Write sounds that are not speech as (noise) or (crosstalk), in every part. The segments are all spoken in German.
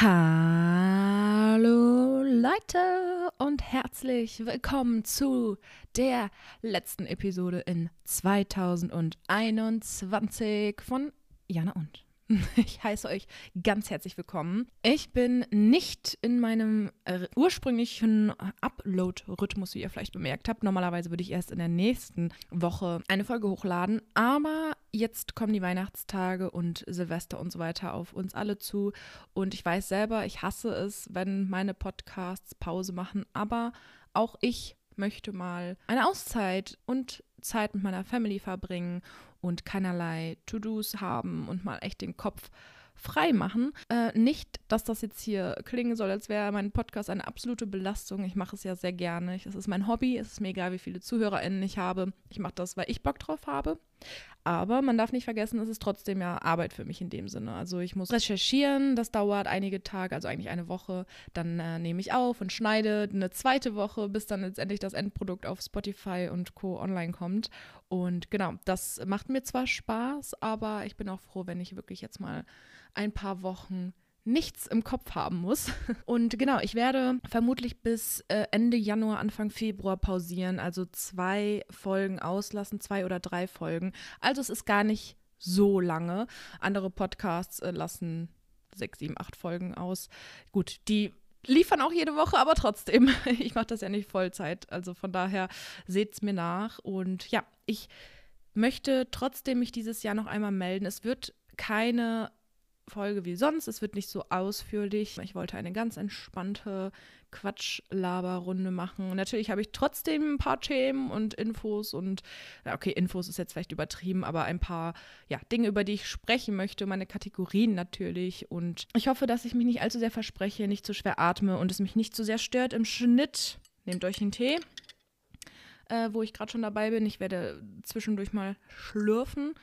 Hallo Leute und herzlich willkommen zu der letzten Episode in 2021 von Jana und. (laughs) Ich heiße euch ganz herzlich willkommen. Ich bin nicht in meinem äh, ursprünglichen Upload-Rhythmus, wie ihr vielleicht bemerkt habt. Normalerweise würde ich erst in der nächsten Woche eine Folge hochladen, aber jetzt kommen die Weihnachtstage und Silvester und so weiter auf uns alle zu. Und ich weiß selber, ich hasse es, wenn meine Podcasts Pause machen, aber auch ich möchte mal eine Auszeit und Zeit mit meiner Family verbringen und keinerlei To-Dos haben und mal echt den Kopf frei machen. Äh, nicht, dass das jetzt hier klingen soll, als wäre mein Podcast eine absolute Belastung. Ich mache es ja sehr gerne. Es ist mein Hobby. Es ist mir egal, wie viele ZuhörerInnen ich habe. Ich mache das, weil ich Bock drauf habe. Aber man darf nicht vergessen, es ist trotzdem ja Arbeit für mich in dem Sinne. Also ich muss recherchieren, das dauert einige Tage, also eigentlich eine Woche. Dann äh, nehme ich auf und schneide eine zweite Woche, bis dann letztendlich das Endprodukt auf Spotify und Co. online kommt. Und genau, das macht mir zwar Spaß, aber ich bin auch froh, wenn ich wirklich jetzt mal ein paar Wochen nichts im Kopf haben muss. (laughs) Und genau, ich werde vermutlich bis äh, Ende Januar, Anfang Februar pausieren, also zwei Folgen auslassen, zwei oder drei Folgen. Also es ist gar nicht so lange. Andere Podcasts äh, lassen sechs, sieben, acht Folgen aus. Gut, die liefern auch jede Woche, aber trotzdem, (laughs) ich mache das ja nicht Vollzeit. Also von daher seht es mir nach. Und ja, ich möchte trotzdem mich dieses Jahr noch einmal melden. Es wird keine Folge wie sonst. Es wird nicht so ausführlich. Ich wollte eine ganz entspannte Quatschlaberrunde machen. Natürlich habe ich trotzdem ein paar Themen und Infos und, okay, Infos ist jetzt vielleicht übertrieben, aber ein paar ja, Dinge, über die ich sprechen möchte, meine Kategorien natürlich. Und ich hoffe, dass ich mich nicht allzu sehr verspreche, nicht zu schwer atme und es mich nicht zu sehr stört im Schnitt. Nehmt euch einen Tee. Äh, wo ich gerade schon dabei bin. Ich werde zwischendurch mal schlürfen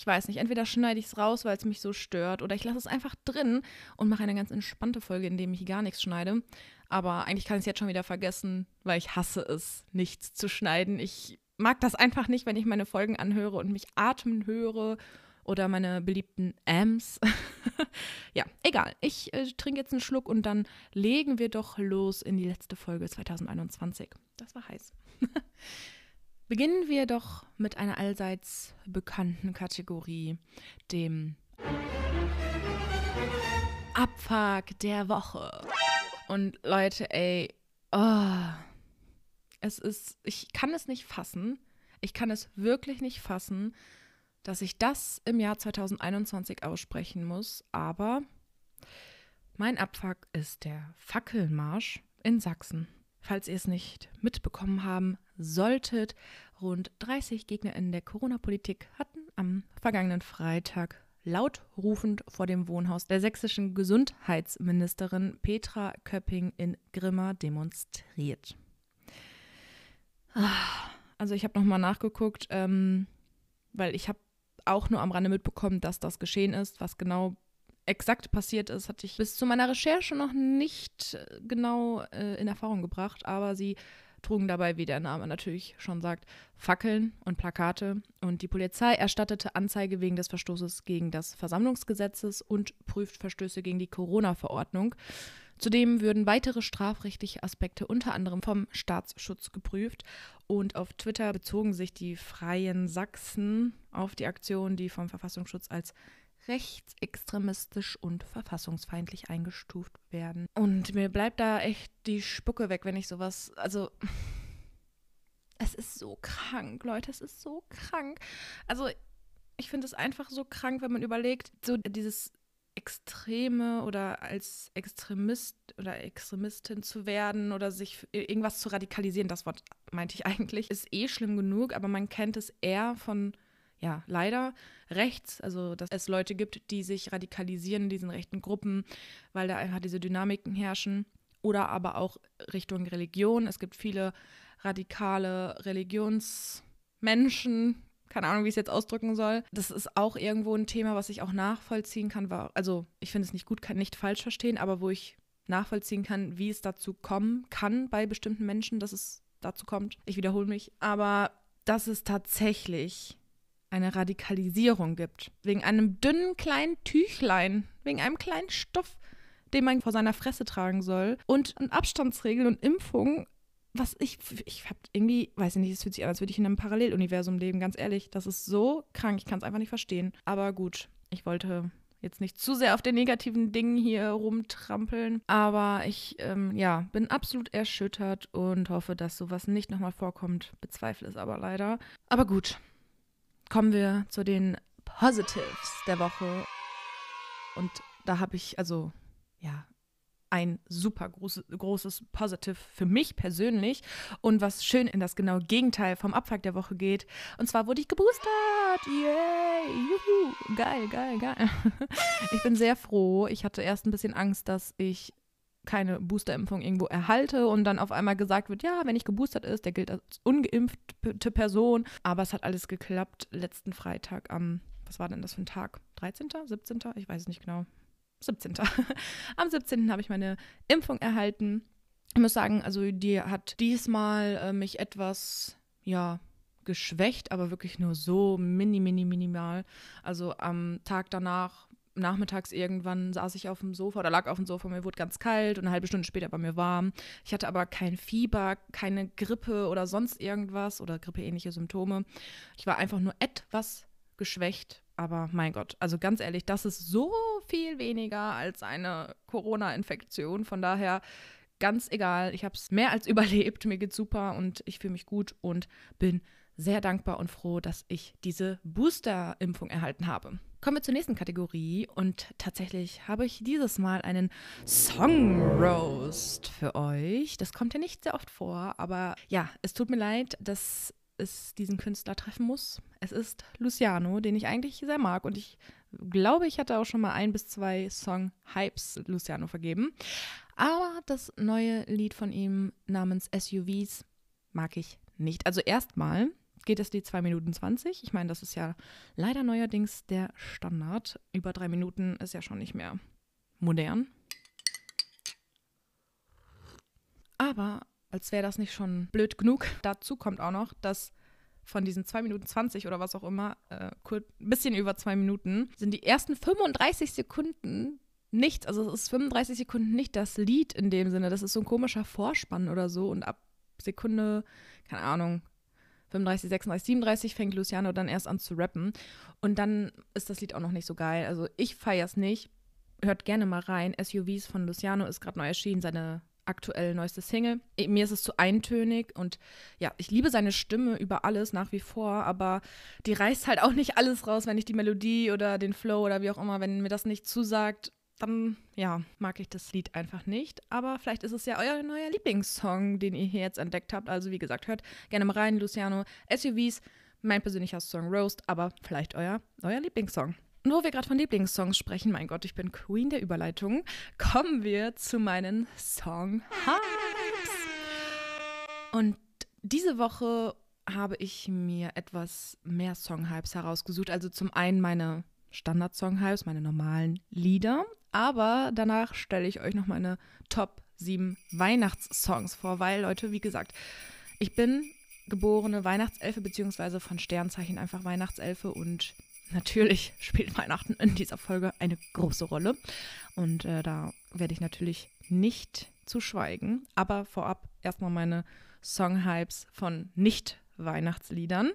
ich weiß nicht, entweder schneide ich es raus, weil es mich so stört, oder ich lasse es einfach drin und mache eine ganz entspannte Folge, in der ich gar nichts schneide. Aber eigentlich kann ich es jetzt schon wieder vergessen, weil ich hasse es, nichts zu schneiden. Ich mag das einfach nicht, wenn ich meine Folgen anhöre und mich atmen höre oder meine beliebten Ams. (laughs) ja, egal. Ich äh, trinke jetzt einen Schluck und dann legen wir doch los in die letzte Folge 2021. Das war heiß. (laughs) Beginnen wir doch mit einer allseits bekannten Kategorie, dem Abfuck der Woche. Und Leute, ey, oh, es ist, ich kann es nicht fassen, ich kann es wirklich nicht fassen, dass ich das im Jahr 2021 aussprechen muss, aber mein Abfuck ist der Fackelmarsch in Sachsen. Falls ihr es nicht mitbekommen haben solltet, rund 30 GegnerInnen der Corona-Politik hatten am vergangenen Freitag lautrufend vor dem Wohnhaus der sächsischen Gesundheitsministerin Petra Köpping in Grimma demonstriert. Also ich habe nochmal nachgeguckt, ähm, weil ich habe auch nur am Rande mitbekommen, dass das geschehen ist. Was genau exakt passiert ist, hatte ich bis zu meiner Recherche noch nicht äh, genau äh, in Erfahrung gebracht, aber sie trugen dabei, wie der Name natürlich schon sagt, Fackeln und Plakate und die Polizei erstattete Anzeige wegen des Verstoßes gegen das Versammlungsgesetzes und prüft Verstöße gegen die Corona-Verordnung. Zudem würden weitere strafrechtliche Aspekte unter anderem vom Staatsschutz geprüft und auf Twitter bezogen sich die Freien Sachsen auf die Aktion, die vom Verfassungsschutz als rechtsextremistisch und verfassungsfeindlich eingestuft werden. Und mir bleibt da echt die Spucke weg, wenn ich sowas, also (sighs) es ist so krank, Leute, es ist so krank. Also ich finde es einfach so krank, wenn man überlegt, so dieses Extreme oder als Extremist oder Extremistin zu werden oder sich irgendwas zu radikalisieren, das Wort meinte ich (laughs) eigentlich, ist eh schlimm genug, aber man kennt es eher von ja, leider rechts, also dass es Leute gibt, die sich radikalisieren in diesen rechten Gruppen, weil da einfach diese Dynamiken herrschen. Oder aber auch Richtung Religion. Es gibt viele radikale Religionsmenschen, keine Ahnung, wie ich es jetzt ausdrücken soll. Das ist auch irgendwo ein Thema, was ich auch nachvollziehen kann. Also ich finde es nicht gut, kann nicht falsch verstehen, aber wo ich nachvollziehen kann, wie es dazu kommen kann bei bestimmten Menschen, dass es dazu kommt. Ich wiederhole mich, aber dass es tatsächlich eine Radikalisierung gibt. Wegen einem dünnen kleinen Tüchlein, wegen einem kleinen Stoff, den man vor seiner Fresse tragen soll und Abstandsregeln und Impfungen was ich, ich hab irgendwie, weiß ich nicht, es fühlt sich an, als würde ich in einem Paralleluniversum leben, ganz ehrlich. Das ist so krank, ich kann es einfach nicht verstehen. Aber gut, ich wollte jetzt nicht zu sehr auf den negativen Dingen hier rumtrampeln. Aber ich, ähm, ja, bin absolut erschüttert und hoffe, dass sowas nicht nochmal vorkommt. Bezweifle es aber leider. Aber gut, kommen wir zu den Positives der Woche. Und da habe ich, also, ja, ein super großes, großes Positive für mich persönlich und was schön in das genaue Gegenteil vom Abfuck der Woche geht. Und zwar wurde ich geboostert. Yay! Juhu! Geil, geil, geil. (laughs) Ich bin sehr froh. Ich hatte erst ein bisschen Angst, dass ich keine Boosterimpfung irgendwo erhalte und dann auf einmal gesagt wird, ja, wenn ich geboostert ist, der gilt als ungeimpfte Person. Aber es hat alles geklappt. Letzten Freitag am, was war denn das für ein Tag? 13., 17.? Ich weiß es nicht genau. 17. (laughs) Am 17. habe ich meine Impfung erhalten. Ich muss sagen, also die hat diesmal äh, mich etwas, ja, geschwächt, aber wirklich nur so mini, mini, minimal. Also am Tag danach, nachmittags irgendwann, saß ich auf dem Sofa oder lag auf dem Sofa, mir wurde ganz kalt und eine halbe Stunde später war mir warm. Ich hatte aber kein Fieber, keine Grippe oder sonst irgendwas oder grippeähnliche Symptome. Ich war einfach nur etwas geschwächt, aber mein Gott, also ganz ehrlich, das ist so viel weniger als eine Corona-Infektion. Von daher ganz egal, ich habe es mehr als (laughs) überlebt, mir geht's super und ich fühle mich gut und bin sehr dankbar und froh, dass ich diese Booster-Impfung erhalten habe. Kommen wir zur nächsten Kategorie und tatsächlich habe ich dieses Mal einen Song Roast für euch. Das kommt ja nicht sehr oft vor, aber ja, es tut mir leid, dass es diesen Künstler treffen muss. Es ist Luciano, den ich eigentlich sehr mag und ich glaube, ich hatte auch schon mal ein bis zwei Song-Hypes Luciano vergeben. Aber das neue Lied von ihm namens SUVs mag ich nicht. Also erstmal geht es die 2 Minuten 20. Ich meine, das ist ja leider neuerdings der Standard. Über drei Minuten ist ja schon nicht mehr modern. Aber als wäre das nicht schon blöd genug. Dazu kommt auch noch, dass von diesen 2 Minuten 20 oder was auch immer, äh, ein bisschen über 2 Minuten, sind die ersten 35 Sekunden nichts. Also es ist 35 Sekunden nicht das Lied in dem Sinne. Das ist so ein komischer Vorspann oder so. Und ab Sekunde, keine Ahnung, 35, 36, 37 fängt Luciano dann erst an zu rappen. Und dann ist das Lied auch noch nicht so geil. Also ich feiere es nicht. Hört gerne mal rein. SUVs von Luciano ist gerade neu erschienen. Seine aktuell neueste Single. Mir ist es zu eintönig und ja, ich liebe seine Stimme über alles nach wie vor, aber die reißt halt auch nicht alles raus, wenn ich die Melodie oder den Flow oder wie auch immer, wenn mir das nicht zusagt, dann ja, mag ich das Lied einfach nicht. Aber vielleicht ist es ja euer neuer Lieblingssong, den ihr hier jetzt entdeckt habt. Also wie gesagt, hört gerne mal rein, Luciano, SUVs, mein persönlicher Song Roast, aber vielleicht euer euer Lieblingssong. Und wo wir gerade von Lieblingssongs sprechen, mein Gott, ich bin Queen der Überleitung, kommen wir zu meinen Song Hypes. Und diese Woche habe ich mir etwas mehr Song Hypes herausgesucht. Also zum einen meine Standard-Song Hypes, meine normalen Lieder, aber danach stelle ich euch noch meine Top 7 Weihnachtssongs vor, weil Leute, wie gesagt, ich bin geborene Weihnachtselfe beziehungsweise von Sternzeichen einfach Weihnachtselfe und natürlich (laughs) spielt Weihnachten in dieser Folge eine große Rolle. Und äh, da werde ich natürlich nicht zu schweigen. Aber vorab erstmal meine Songhypes von Nicht-Weihnachtsliedern.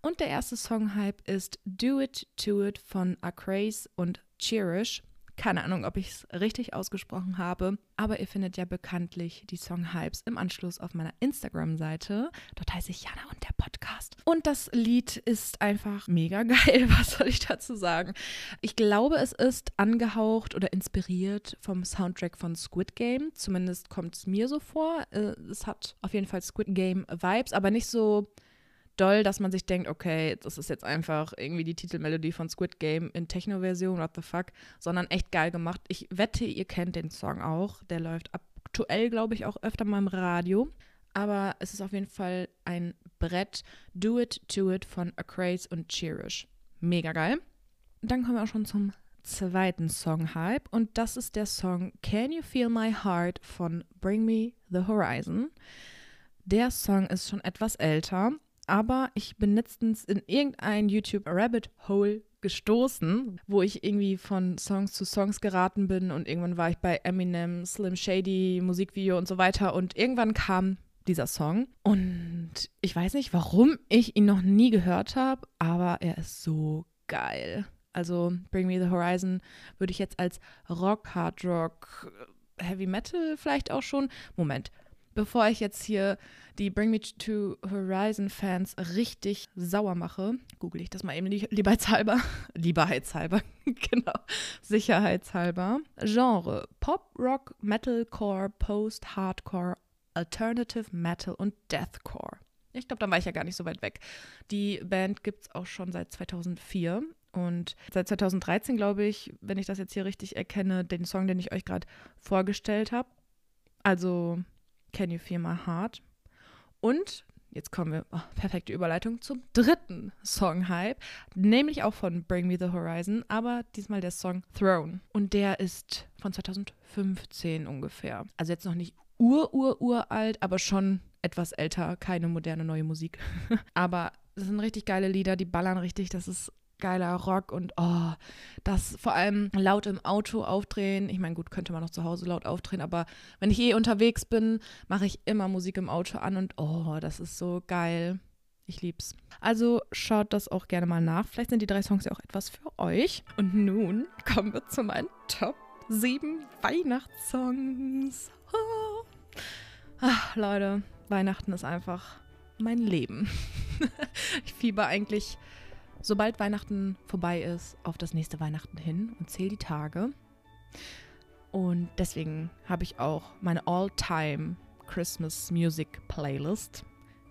Und der erste Songhype ist Do It To It von Acraze und Cherish. Keine Ahnung, ob ich es richtig ausgesprochen habe, aber ihr findet ja bekanntlich die Song-Hypes im Anschluss auf meiner Instagram-Seite. Dort heiße ich Jana und der Podcast. Und das Lied ist einfach mega (laughs) geil, was soll ich dazu sagen? Ich glaube, es ist angehaucht oder inspiriert vom Soundtrack von Squid Game. Zumindest kommt es mir so vor. Äh, es hat auf jeden Fall Squid Game-Vibes, aber nicht so doll, dass man sich denkt, okay, das ist jetzt einfach irgendwie die Titelmelodie von Squid Game in Techno-Version, what the fuck, sondern echt geil gemacht. Ich wette, ihr kennt den Song auch. Der läuft aktuell, glaube ich, auch öfter mal im Radio. Aber es ist auf jeden Fall ein Brett. Do It, To It von Acraze und Cherish. Mega geil. Dann kommen wir auch schon zum zweiten Song-Hype und das ist der Song Can You Feel My Heart von Bring Me the Horizon. Der Song ist schon etwas älter, aber ich bin letztens in irgendein YouTube Rabbit Hole gestoßen, wo ich irgendwie von Songs zu Songs geraten bin und irgendwann war ich bei Eminem, Slim Shady, Musikvideo und so weiter und irgendwann kam dieser Song und ich weiß nicht, warum ich ihn noch nie gehört habe, aber er ist so geil. Also Bring Me the Horizon würde ich jetzt als Rock, Hard Rock, Heavy Metal vielleicht auch schon. Moment, bevor ich jetzt hier die Bring Me to Horizon Fans richtig sauer mache, google ich das mal eben liebeheitshalber. Lieberheitshalber, (laughs) (laughs) genau. Sicherheitshalber. Genre: Pop, Rock, Metalcore, Post, Hardcore, Alternative Metal und Deathcore. Ich glaube, dann war ich ja gar nicht so weit weg. Die Band gibt es auch schon seit 2004 und seit 2013, glaube ich, wenn ich das jetzt hier richtig erkenne, den Song, den ich euch gerade vorgestellt habe. Also Can You Feel My Heart? Und jetzt kommen wir, oh, perfekte Überleitung zum dritten Song-Hype, nämlich auch von Bring Me the Horizon, aber diesmal der Song Throne. Und der ist von 2015 ungefähr. Also jetzt noch nicht ur, ur, uralt, aber schon etwas älter, keine moderne neue Musik. (laughs) aber das sind richtig geile Lieder, die ballern richtig, das ist geiler Rock und oh, das vor allem laut im Auto aufdrehen. Ich meine, gut, könnte man noch zu Hause laut aufdrehen, aber wenn ich eh unterwegs bin, mache ich immer Musik im Auto an und oh, das ist so geil. Ich lieb's. Also schaut das auch gerne mal nach. Vielleicht sind die drei Songs ja auch etwas für euch. Und nun kommen wir zu meinen Top 7 Weihnachtssongs. Ach, Leute, Weihnachten ist einfach mein Leben. (laughs) ich fieber eigentlich sobald Weihnachten vorbei ist, auf das nächste Weihnachten hin und zähle die Tage. Und deswegen habe ich auch meine All-Time Christmas Music Playlist.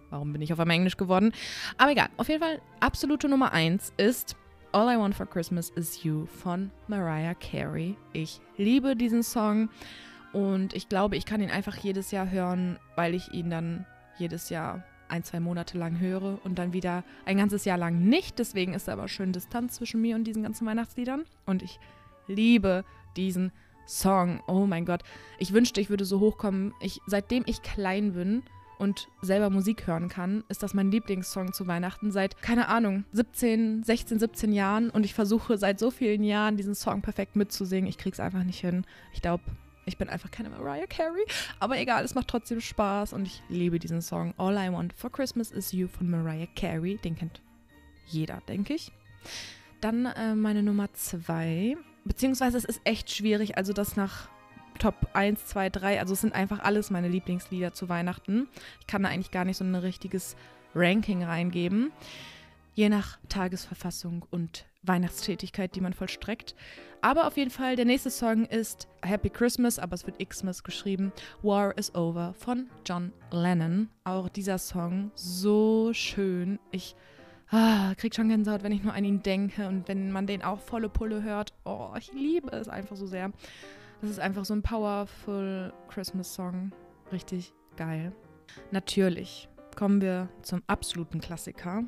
Warum bin ich auf einmal Englisch geworden? Aber egal, auf jeden Fall absolute Nummer 1 ist All I Want for Christmas is You von Mariah Carey. Ich liebe diesen Song und ich glaube, ich kann ihn einfach jedes Jahr hören, weil ich ihn dann jedes Jahr ein, zwei Monate lang höre und dann wieder ein ganzes Jahr lang nicht. Deswegen ist da aber schön Distanz zwischen mir und diesen ganzen Weihnachtsliedern. Und ich liebe diesen Song. Oh mein Gott. Ich wünschte, ich würde so hochkommen. Ich, seitdem ich klein bin und selber Musik hören kann, ist das mein Lieblingssong zu Weihnachten seit, keine Ahnung, 17, 16, 17 Jahren. Und ich versuche seit so vielen Jahren diesen Song perfekt mitzusingen. Ich krieg's einfach nicht hin. Ich glaube, ich bin einfach keine Mariah Carey. Aber egal, es macht trotzdem Spaß und ich liebe diesen Song. All I Want for Christmas is You von Mariah Carey. Den kennt jeder, denke ich. Dann äh, meine Nummer zwei. Beziehungsweise es ist echt schwierig, also das nach Top 1, 2, 3. Also es sind einfach alles meine Lieblingslieder zu Weihnachten. Ich kann da eigentlich gar nicht so ein richtiges Ranking reingeben. Je nach Tagesverfassung und Weihnachtstätigkeit, die man vollstreckt. Aber auf jeden Fall, der nächste Song ist Happy Christmas, aber es wird Xmas geschrieben. War is Over von John Lennon. Auch dieser Song so schön. Ich ah, krieg schon Gänsehaut, wenn ich nur an ihn denke und wenn man den auch volle Pulle hört. Oh, ich liebe es einfach so sehr. Das ist einfach so ein powerful Christmas Song. Richtig geil. Natürlich kommen wir zum absoluten Klassiker.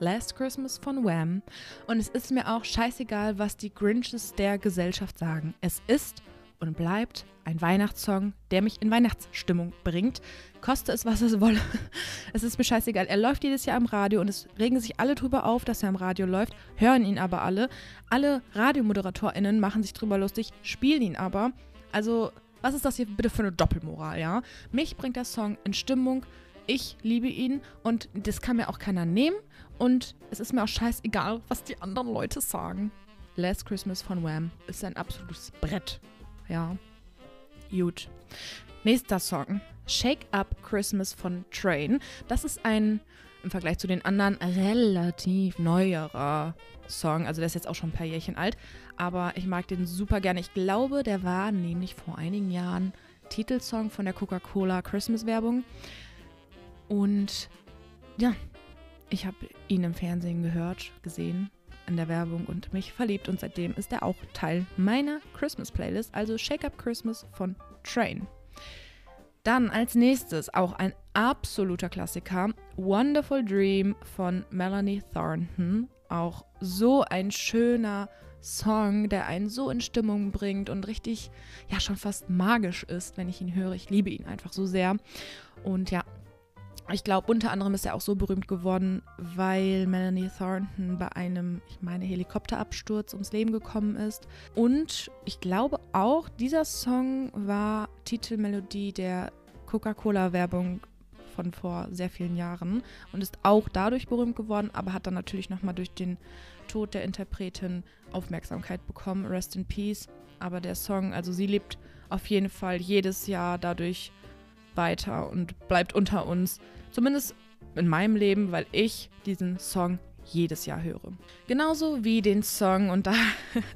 Last Christmas von Wham. Und es ist mir auch scheißegal, was die Grinches der Gesellschaft sagen. Es ist und bleibt ein Weihnachtssong, der mich in Weihnachtsstimmung bringt. Koste es, was es wolle. (laughs) Es ist mir scheißegal. Er läuft jedes Jahr im Radio und es regen sich alle drüber auf, dass er im Radio läuft, hören ihn aber alle. Alle RadiomoderatorInnen machen sich drüber lustig, spielen ihn aber. Also, was ist das hier bitte für eine Doppelmoral, ja? Mich bringt der Song in Stimmung. Ich liebe ihn und das kann mir auch keiner nehmen. Und es ist mir auch scheißegal, was die anderen Leute sagen. Last Christmas von Wham ist ein absolutes Brett. Ja. Gut. Nächster Song. Shake Up Christmas von Train. Das ist ein im Vergleich zu den anderen relativ neuerer Song. Also der ist jetzt auch schon ein paar Jährchen alt. Aber ich mag den super gerne. Ich glaube, der war nämlich vor einigen Jahren Titelsong von der Coca-Cola Christmas-Werbung. Und ja, ich habe ihn im Fernsehen gehört, gesehen, in der Werbung und mich verliebt und seitdem ist er auch Teil meiner Christmas Playlist, also Shake Up Christmas von Train. Dann als nächstes auch ein absoluter Klassiker, Wonderful Dream von Melanie Thornton. Auch so ein schöner Song, der einen so in Stimmung bringt und richtig, ja, schon fast magisch ist, wenn ich ihn höre. Ich liebe ihn einfach so sehr. Und ja, Ich glaube, unter anderem ist er auch so berühmt geworden, weil Melanie Thornton bei einem, ich meine, Helikopterabsturz ums Leben gekommen ist. Und ich glaube auch, dieser Song war Titelmelodie der Coca-Cola-Werbung von vor sehr vielen Jahren und ist auch dadurch berühmt geworden, aber hat dann natürlich nochmal durch den Tod der Interpretin Aufmerksamkeit bekommen. Rest in Peace. Aber der Song, also sie lebt auf jeden Fall jedes Jahr dadurch weiter und bleibt unter uns. Zumindest in meinem Leben, weil ich diesen Song jedes Jahr höre. Genauso wie den Song, und da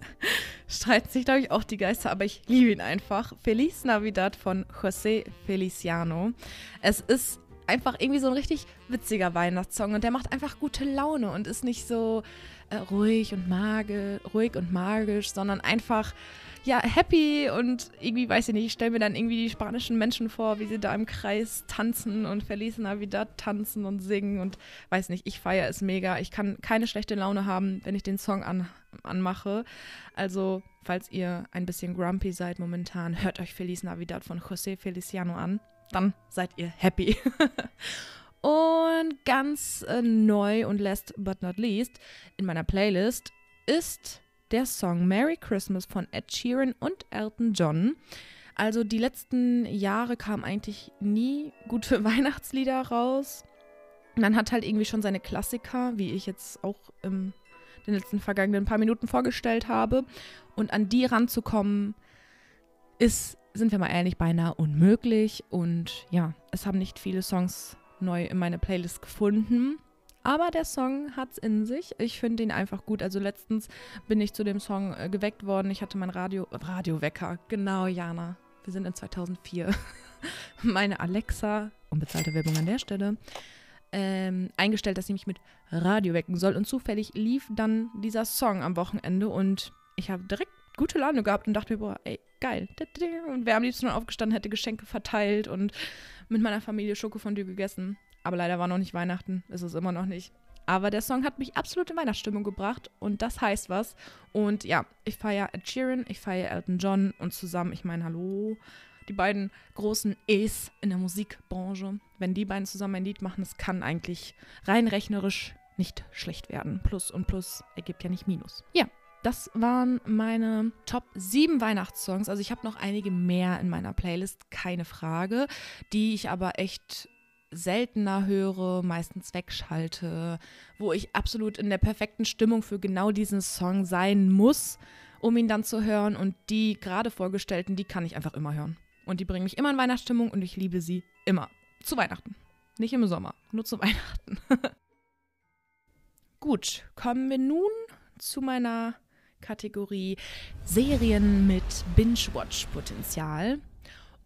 (laughs) streiten sich, glaube ich, auch die Geister, aber ich liebe ihn einfach. Feliz Navidad von José Feliciano. Es ist einfach irgendwie so ein richtig witziger Weihnachtssong und der macht einfach gute Laune und ist nicht so äh, ruhig und ruhig und magisch, sondern einfach ja, happy und irgendwie, weiß ich nicht, ich stelle mir dann irgendwie die spanischen Menschen vor, wie sie da im Kreis tanzen und Feliz Navidad tanzen und singen und weiß nicht, ich feiere es mega. Ich kann keine schlechte Laune haben, wenn ich den Song an, anmache. Also, falls ihr ein bisschen grumpy seid momentan, hört euch Feliz Navidad von José Feliciano an. Dann seid ihr happy. (laughs) und ganz äh, neu und last but not least in meiner Playlist ist der Song Merry Christmas von Ed Sheeran und Elton John. Also die letzten Jahre kamen eigentlich nie gute (laughs) Weihnachtslieder raus. Man hat halt irgendwie schon seine Klassiker, wie ich jetzt auch in den letzten vergangenen paar Minuten vorgestellt habe. Und an die ranzukommen, ist, sind wir mal ehrlich, beinahe unmöglich. Und ja, es haben nicht viele Songs neu in meine Playlist gefunden. Aber der Song hat's in sich. Ich finde ihn einfach gut. Also letztens bin ich zu dem Song äh, geweckt worden. Ich hatte mein Radio, Radiowecker. Genau, Jana. Wir sind in 2004. (laughs) Meine Alexa, unbezahlte Werbung an der Stelle, ähm, eingestellt, dass sie mich mit Radio wecken soll. Und zufällig lief dann dieser Song am Wochenende und ich habe direkt gute Laune gehabt und dachte mir, boah, ey, geil. Und wer am liebsten aufgestanden hätte, Geschenke verteilt und mit meiner Familie Schokofondue gegessen. Aber leider war noch nicht Weihnachten, ist es immer noch nicht. Aber der Song hat mich absolut in Weihnachtsstimmung gebracht und das heißt was. Und ja, ich feiere Ed Sheeran, ich feiere Elton John und zusammen, ich meine, hallo, die beiden großen E's in der Musikbranche. Wenn die beiden zusammen ein Lied machen, das kann eigentlich rein rechnerisch nicht schlecht werden. Plus und Plus ergibt ja nicht Minus. Ja, das waren meine Top 7 Weihnachtssongs. Also ich habe noch einige mehr in meiner Playlist, keine Frage, die ich aber echt seltener höre, meistens wegschalte, wo ich absolut in der perfekten Stimmung für genau diesen Song sein muss, um ihn dann zu hören. Und die gerade vorgestellten, die kann ich einfach immer hören. Und die bringen mich immer in Weihnachtsstimmung und ich liebe sie immer. Zu Weihnachten. Nicht im Sommer, nur zu Weihnachten. (laughs) Gut, kommen wir nun zu meiner Kategorie Serien mit Binge-Watch-Potenzial.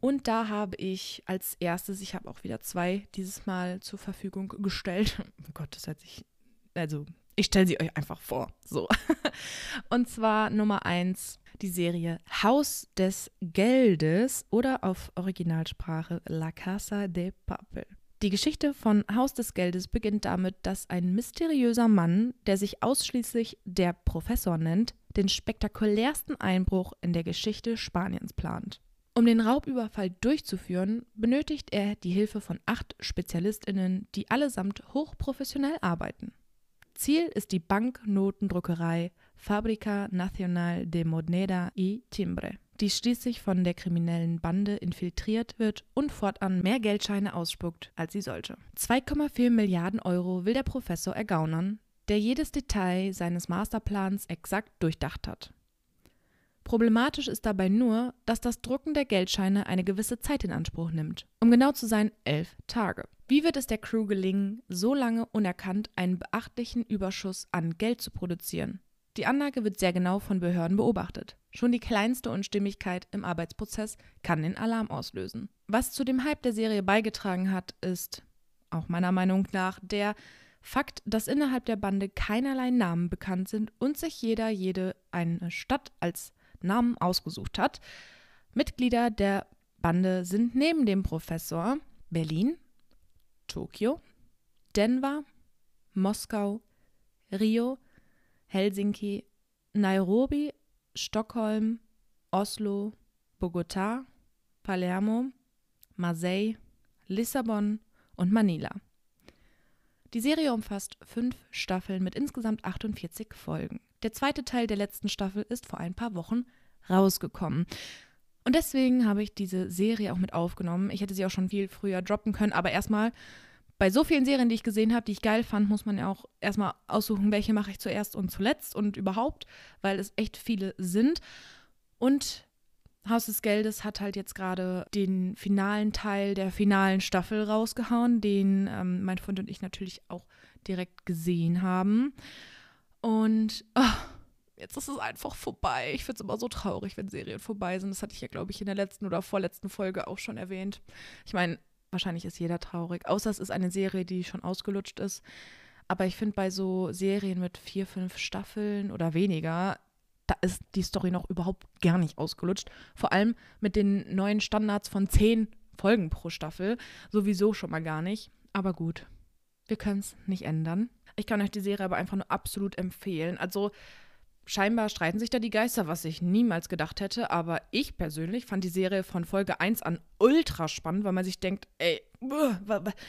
Und da habe ich als erstes, ich habe auch wieder zwei dieses Mal zur Verfügung gestellt. (laughs) Oh Gott, das hat sich, also ich stelle sie euch einfach vor. So. (laughs) Und zwar Nummer eins, die Serie Haus des Geldes oder auf Originalsprache La Casa de Papel. Die Geschichte von Haus des Geldes beginnt damit, dass ein mysteriöser Mann, der sich ausschließlich der Professor nennt, den spektakulärsten Einbruch in der Geschichte Spaniens plant. Um den Raubüberfall durchzuführen, benötigt er die Hilfe von acht Spezialistinnen, die allesamt hochprofessionell arbeiten. Ziel ist die Banknotendruckerei Fabrica Nacional de Moneda y Timbre, die schließlich von der kriminellen Bande infiltriert wird und fortan mehr Geldscheine ausspuckt, als sie sollte. 2,4 Milliarden Euro will der Professor ergaunern, der jedes Detail seines Masterplans exakt durchdacht hat. Problematisch ist dabei nur, dass das Drucken der Geldscheine eine gewisse Zeit in Anspruch nimmt. Um genau zu sein, elf Tage. Wie wird es der Crew gelingen, so lange unerkannt einen beachtlichen Überschuss an Geld zu produzieren? Die Anlage wird sehr genau von Behörden beobachtet. Schon die kleinste Unstimmigkeit im Arbeitsprozess kann den Alarm auslösen. Was zu dem Hype der Serie beigetragen hat, ist, auch meiner Meinung nach, der Fakt, dass innerhalb der Bande keinerlei Namen bekannt sind und sich jeder jede eine Stadt als Namen ausgesucht hat. Mitglieder der Bande sind neben dem Professor Berlin, Tokio, Denver, Moskau, Rio, Helsinki, Nairobi, Stockholm, Oslo, Bogotá, Palermo, Marseille, Lissabon und Manila. Die Serie umfasst fünf Staffeln mit insgesamt 48 Folgen. Der zweite Teil der letzten Staffel ist vor ein paar Wochen rausgekommen. Und deswegen habe ich diese Serie auch mit aufgenommen. Ich hätte sie auch schon viel früher droppen können, aber erstmal bei so vielen Serien, die ich gesehen habe, die ich geil fand, muss man ja auch erstmal aussuchen, welche mache ich zuerst und zuletzt und überhaupt, weil es echt viele sind. Und Haus des Geldes hat halt jetzt gerade den finalen Teil der finalen Staffel rausgehauen, den ähm, mein Freund und ich natürlich auch direkt gesehen haben. Und oh, jetzt ist es einfach vorbei. Ich finde es immer so traurig, wenn Serien vorbei sind. Das hatte ich ja, glaube ich, in der letzten oder vorletzten Folge auch schon erwähnt. Ich meine, wahrscheinlich ist jeder traurig, außer es ist eine Serie, die schon ausgelutscht ist. Aber ich finde, bei so Serien mit vier, fünf Staffeln oder weniger, da ist die Story noch überhaupt gar nicht ausgelutscht. Vor allem mit den neuen Standards von zehn Folgen pro Staffel sowieso schon mal gar nicht. Aber gut, wir können es nicht ändern. Ich kann euch die Serie aber einfach nur absolut empfehlen. Also scheinbar streiten sich da die Geister, was ich niemals gedacht hätte. Aber ich persönlich fand die Serie von Folge 1 an ultra spannend, weil man sich denkt, ey,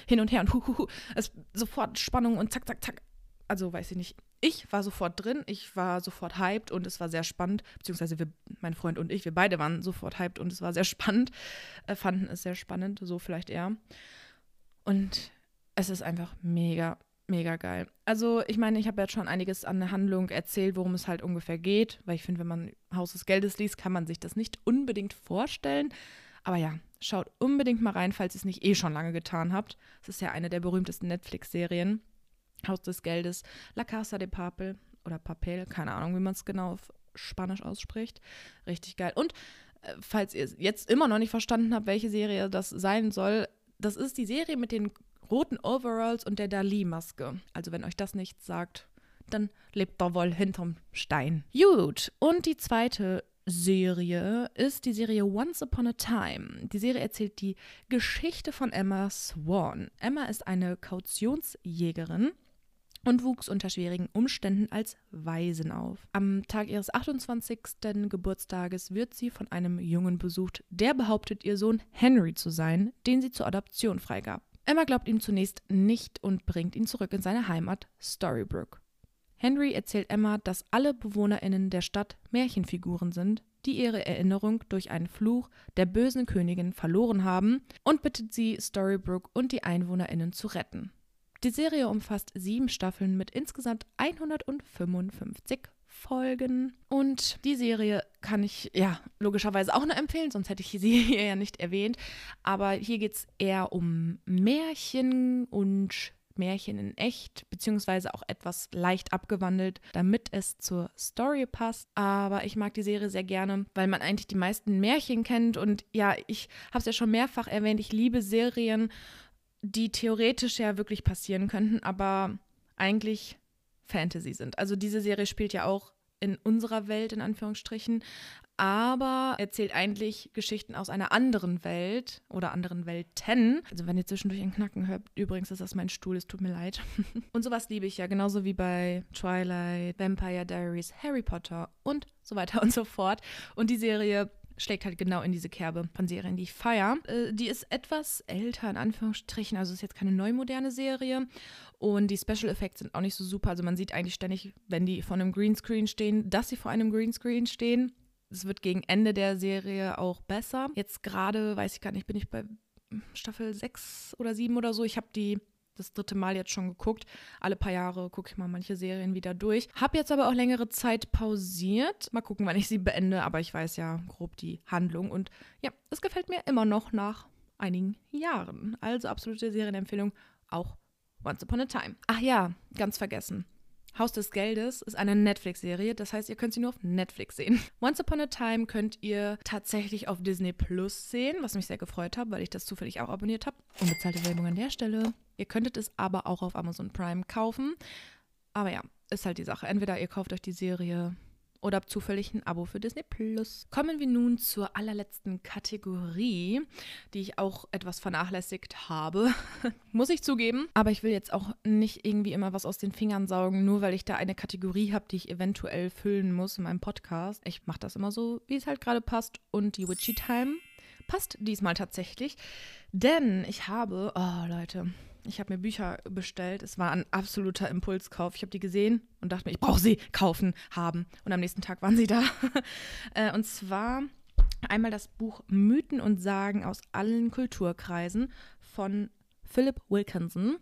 hin und her und huhuhu. Es sofort Spannung und zack, zack, zack. Also weiß ich nicht. Ich war sofort drin, ich war sofort hyped und es war sehr spannend. Beziehungsweise wir, mein Freund und ich, wir beide waren sofort hyped und es war sehr spannend. Äh, fanden es sehr spannend, so vielleicht eher. Und es ist einfach mega, mega geil. Also, ich meine, ich habe jetzt schon einiges an der Handlung erzählt, worum es halt ungefähr geht, weil ich finde, wenn man Haus des Geldes liest, kann man sich das nicht unbedingt vorstellen. Aber ja, schaut unbedingt mal rein, falls ihr es nicht eh schon lange getan habt. Es ist ja eine der berühmtesten Netflix-Serien. Haus des Geldes, La Casa de Papel oder Papel, keine Ahnung, wie man es genau auf Spanisch ausspricht. Richtig geil. Und äh, falls ihr jetzt immer noch nicht verstanden habt, welche Serie das sein soll, das ist die Serie mit den roten Overalls und der Dali-Maske. Also wenn euch das nichts sagt, dann lebt da wohl hinterm Stein. Gut, und die zweite Serie ist die Serie Once Upon a Time. Die Serie erzählt die Geschichte von Emma Swan. Emma ist eine Kautionsjägerin und wuchs unter schwierigen Umständen als Waisen auf. Am Tag ihres 28. Geburtstages wird sie von einem Jungen besucht, der behauptet, ihr Sohn Henry zu sein, den sie zur Adoption freigab. Emma glaubt ihm zunächst nicht und bringt ihn zurück in seine Heimat Storybrook. Henry erzählt Emma, dass alle BewohnerInnen der Stadt Märchenfiguren sind, die ihre Erinnerung durch einen Fluch der bösen Königin verloren haben und bittet sie, Storybrook und die EinwohnerInnen zu retten. Die Serie umfasst sieben Staffeln mit insgesamt 155 Folgen. Und die Serie kann ich ja logischerweise auch nur empfehlen, sonst hätte ich sie hier (laughs) ja nicht erwähnt. Aber hier geht es eher um Märchen und Märchen in echt, beziehungsweise auch etwas leicht abgewandelt, damit es zur Story passt. Aber ich mag die Serie sehr gerne, weil man eigentlich die meisten Märchen kennt. Und ja, ich habe es ja schon mehrfach erwähnt, ich liebe Serien, die theoretisch ja wirklich passieren könnten, aber eigentlich Fantasy sind. Also diese Serie spielt ja auch in unserer Welt, in Anführungsstrichen, aber erzählt eigentlich Geschichten aus einer anderen Welt oder anderen Welten. Also wenn ihr zwischendurch ein Knacken hört, übrigens ist das mein Stuhl, es tut mir leid. (laughs) und sowas liebe ich ja, genauso wie bei Twilight, Vampire Diaries, Harry Potter und so weiter und so fort. Und die Serie schlägt halt genau in diese Kerbe von Serien, die ich feiere. Äh, die ist etwas älter, in Anführungsstrichen, also ist jetzt keine neumoderne Serie. Und die Special Effects sind auch nicht so super. Also man sieht eigentlich ständig, wenn die vor einem Greenscreen stehen, dass sie vor einem Greenscreen stehen. Es wird gegen Ende der Serie auch besser. Jetzt gerade, weiß ich gar nicht, bin ich bei Staffel 6 oder 7 oder so. Ich habe die das dritte Mal jetzt schon geguckt. Alle paar Jahre gucke ich mal manche Serien wieder durch. Hab jetzt aber auch längere Zeit pausiert. Mal gucken, wann ich sie beende, aber ich weiß ja grob die Handlung und ja, es gefällt mir immer noch nach einigen Jahren. Also absolute Serienempfehlung, auch Once Upon a Time. Ach ja, ganz vergessen. Haus des Geldes ist eine Netflix-Serie, das heißt, ihr könnt sie nur auf Netflix sehen. (laughs) Once Upon a Time könnt ihr tatsächlich auf Disney Plus sehen, was mich sehr gefreut hat, weil ich das zufällig auch abonniert habe. Unbezahlte Werbung an der Stelle. Ihr könntet es aber auch auf Amazon Prime kaufen. Aber ja, ist halt die Sache. Entweder ihr kauft euch die Serie oder zufällig ein Abo für Disney Plus. Kommen wir nun zur allerletzten Kategorie, die ich auch etwas vernachlässigt habe, (laughs) muss ich zugeben. Aber ich will jetzt auch nicht irgendwie immer was aus den Fingern saugen, nur weil ich da eine Kategorie habe, die ich eventuell füllen muss in meinem Podcast. Ich mache das immer so, wie es halt gerade passt. Und die Witchy Time passt diesmal tatsächlich, denn ich habe, oh Leute, ich habe mir Bücher bestellt. Es war ein absoluter Impulskauf. Ich habe die gesehen und dachte mir, ich brauche sie kaufen, haben. Und am nächsten Tag waren sie da. (laughs) Äh, und zwar einmal das Buch Mythen und Sagen aus allen Kulturkreisen von Philip Wilkinson.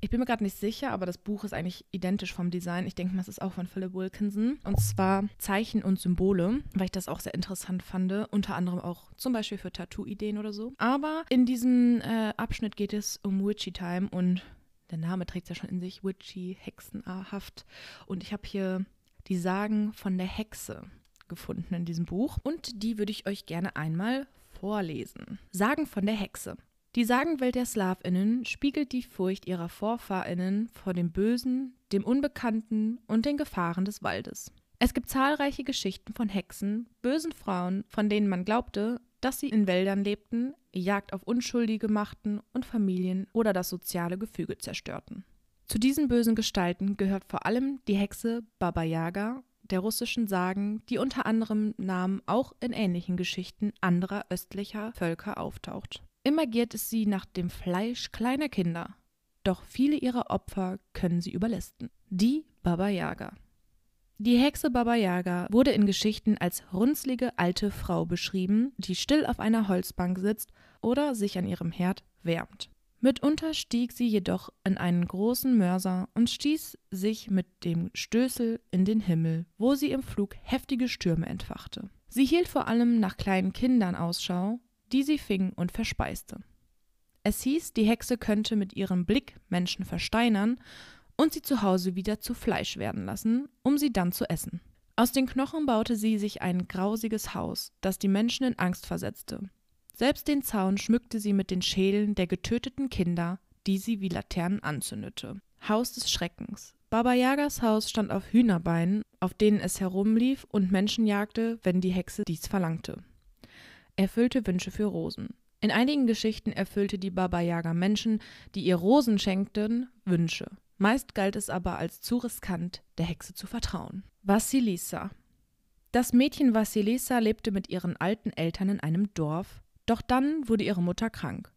Ich bin mir gerade nicht sicher, aber das Buch ist eigentlich identisch vom Design. Ich denke mal, es ist auch von Philip Wilkinson. Und zwar Zeichen und Symbole, weil ich das auch sehr interessant fand. Unter anderem auch zum Beispiel für Tattoo-Ideen oder so. Aber in diesem äh, Abschnitt geht es um Witchy Time und der Name trägt es ja schon in sich, Witchy, hexenhaft. Und ich habe hier die Sagen von der Hexe gefunden in diesem Buch. Und die würde ich euch gerne einmal vorlesen. Sagen von der Hexe. Die Sagenwelt der Slawinnen spiegelt die Furcht ihrer Vorfahrinnen vor dem Bösen, dem Unbekannten und den Gefahren des Waldes. Es gibt zahlreiche Geschichten von Hexen, bösen Frauen, von denen man glaubte, dass sie in Wäldern lebten, Jagd auf Unschuldige machten und Familien oder das soziale Gefüge zerstörten. Zu diesen bösen Gestalten gehört vor allem die Hexe Baba Yaga der russischen Sagen, die unter anderem Namen auch in ähnlichen Geschichten anderer östlicher Völker auftaucht. Immer giert es sie nach dem Fleisch kleiner Kinder, doch viele ihrer Opfer können sie überlisten. Die Baba Yaga. Die Hexe Baba Yaga wurde in Geschichten als runzlige alte Frau beschrieben, die still auf einer Holzbank sitzt oder sich an ihrem Herd wärmt. Mitunter stieg sie jedoch in einen großen Mörser und stieß sich mit dem Stößel in den Himmel, wo sie im Flug heftige Stürme entfachte. Sie hielt vor allem nach kleinen Kindern Ausschau die sie fing und verspeiste. Es hieß, die Hexe könnte mit ihrem Blick Menschen versteinern und sie zu Hause wieder zu Fleisch werden lassen, um sie dann zu essen. Aus den Knochen baute sie sich ein grausiges Haus, das die Menschen in Angst versetzte. Selbst den Zaun schmückte sie mit den Schädeln der getöteten Kinder, die sie wie Laternen anzündete. Haus des Schreckens. Baba Yagas Haus stand auf Hühnerbeinen, auf denen es herumlief und Menschen jagte, wenn die Hexe dies verlangte erfüllte Wünsche für Rosen. In einigen Geschichten erfüllte die Baba Yaga Menschen, die ihr Rosen schenkten, Wünsche. Meist galt es aber als zu riskant, der Hexe zu vertrauen. Vassilisa Das Mädchen Vassilisa lebte mit ihren alten Eltern in einem Dorf, doch dann wurde ihre Mutter krank.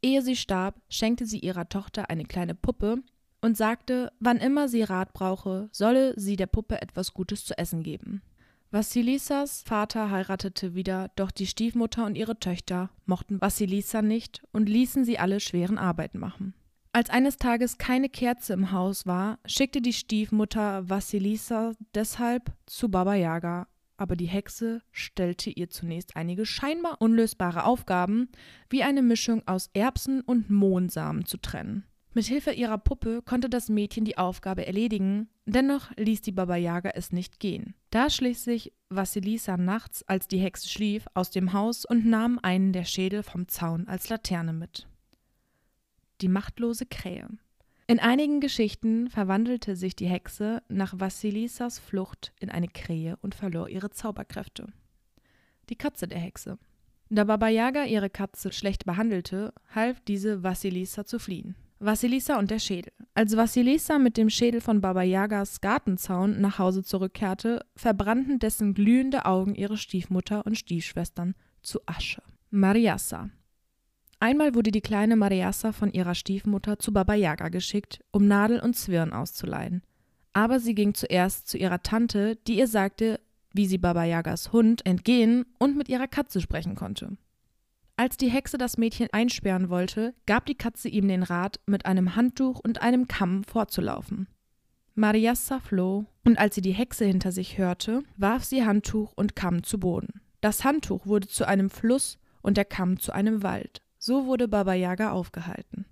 Ehe sie starb, schenkte sie ihrer Tochter eine kleine Puppe und sagte, wann immer sie Rat brauche, solle sie der Puppe etwas Gutes zu essen geben. Vassilisas Vater heiratete wieder, doch die Stiefmutter und ihre Töchter mochten Vassilisa nicht und ließen sie alle schweren Arbeiten machen. Als eines Tages keine Kerze im Haus war, schickte die Stiefmutter Vassilisa deshalb zu Baba Yaga, aber die Hexe stellte ihr zunächst einige scheinbar unlösbare Aufgaben, wie eine Mischung aus Erbsen und Mohnsamen zu trennen. Mit Hilfe ihrer Puppe konnte das Mädchen die Aufgabe erledigen, dennoch ließ die Baba Yaga es nicht gehen. Da schließlich Vassilisa nachts, als die Hexe schlief, aus dem Haus und nahm einen der Schädel vom Zaun als Laterne mit. Die machtlose Krähe. In einigen Geschichten verwandelte sich die Hexe nach Vassilisas Flucht in eine Krähe und verlor ihre Zauberkräfte. Die Katze der Hexe. Da Baba Yaga ihre Katze schlecht behandelte, half diese Vassilisa zu fliehen. Vassilisa und der Schädel. Als Vassilisa mit dem Schädel von Baba Yagas Gartenzaun nach Hause zurückkehrte, verbrannten dessen glühende Augen ihre Stiefmutter und Stiefschwestern zu Asche. Mariassa. Einmal wurde die kleine Mariassa von ihrer Stiefmutter zu Baba Yaga geschickt, um Nadel und Zwirn auszuleihen. Aber sie ging zuerst zu ihrer Tante, die ihr sagte, wie sie Baba Yagas Hund entgehen und mit ihrer Katze sprechen konnte. Als die Hexe das Mädchen einsperren wollte, gab die Katze ihm den Rat, mit einem Handtuch und einem Kamm vorzulaufen. Mariassa floh, und als sie die Hexe hinter sich hörte, warf sie Handtuch und Kamm zu Boden. Das Handtuch wurde zu einem Fluss und der Kamm zu einem Wald. So wurde Baba Yaga aufgehalten.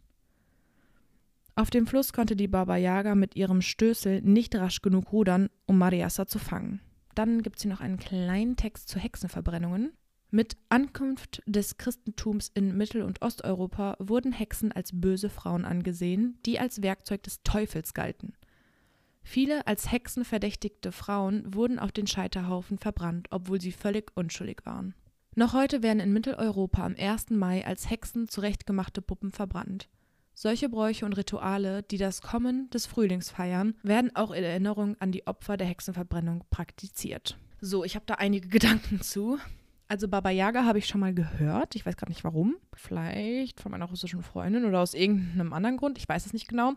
Auf dem Fluss konnte die Baba Yaga mit ihrem Stößel nicht rasch genug rudern, um Mariassa zu fangen. Dann gibt es hier noch einen kleinen Text zu Hexenverbrennungen. Mit Ankunft des Christentums in Mittel- und Osteuropa wurden Hexen als böse Frauen angesehen, die als Werkzeug des Teufels galten. Viele als Hexen verdächtigte Frauen wurden auf den Scheiterhaufen verbrannt, obwohl sie völlig unschuldig waren. Noch heute werden in Mitteleuropa am 1. Mai als Hexen zurechtgemachte Puppen verbrannt. Solche Bräuche und Rituale, die das Kommen des Frühlings feiern, werden auch in Erinnerung an die Opfer der Hexenverbrennung praktiziert. So, ich habe da einige (laughs) Gedanken zu. Also Baba Yaga habe ich schon mal gehört. Ich weiß gar nicht warum. Vielleicht von meiner russischen Freundin oder aus irgendeinem anderen Grund. Ich weiß es nicht genau.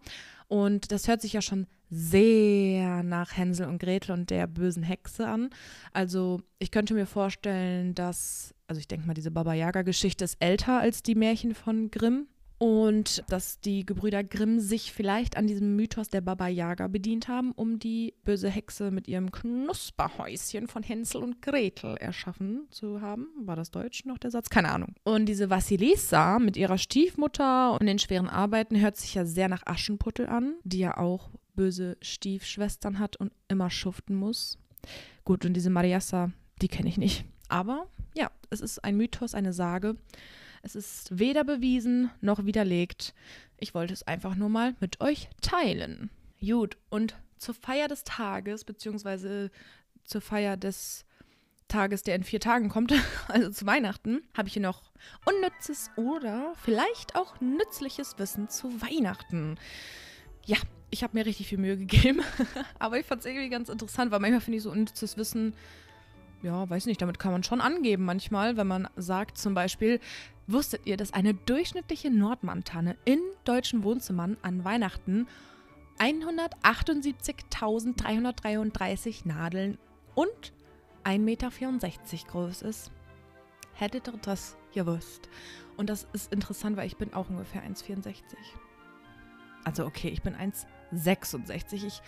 Und das hört sich ja schon sehr nach Hänsel und Gretel und der bösen Hexe an. Also ich könnte mir vorstellen, dass, also ich denke mal, diese Baba Yaga-Geschichte ist älter als die Märchen von Grimm. Und dass die Gebrüder Grimm sich vielleicht an diesem Mythos der Baba Yaga bedient haben, um die böse Hexe mit ihrem Knusperhäuschen von Hänsel und Gretel erschaffen zu haben. War das Deutsch noch der Satz? Keine Ahnung. Und diese Vasilisa mit ihrer Stiefmutter und den schweren Arbeiten hört sich ja sehr nach Aschenputtel an, die ja auch böse Stiefschwestern hat und immer schuften muss. Gut, und diese Mariassa, die kenne ich nicht. Aber ja, es ist ein Mythos, eine Sage. Es ist weder bewiesen noch widerlegt. Ich wollte es einfach nur mal mit euch teilen. Gut, und zur Feier des Tages, beziehungsweise zur Feier des Tages, der in vier Tagen kommt, (laughs) also zu Weihnachten, habe ich hier noch unnützes oder vielleicht auch nützliches Wissen zu Weihnachten. Ja, ich habe mir richtig viel Mühe gegeben, (laughs) aber ich fand es irgendwie ganz interessant, weil manchmal finde ich so unnützes Wissen, ja, weiß nicht, damit kann man schon angeben manchmal, wenn man sagt zum Beispiel, wusstet ihr, dass eine durchschnittliche Nordmantanne in deutschen Wohnzimmern an Weihnachten 178.333 Nadeln und 1,64 Meter groß ist? Hättet ihr das gewusst? Und das ist interessant, weil ich bin auch ungefähr 1,64. Also okay, ich bin 1,66. Ich,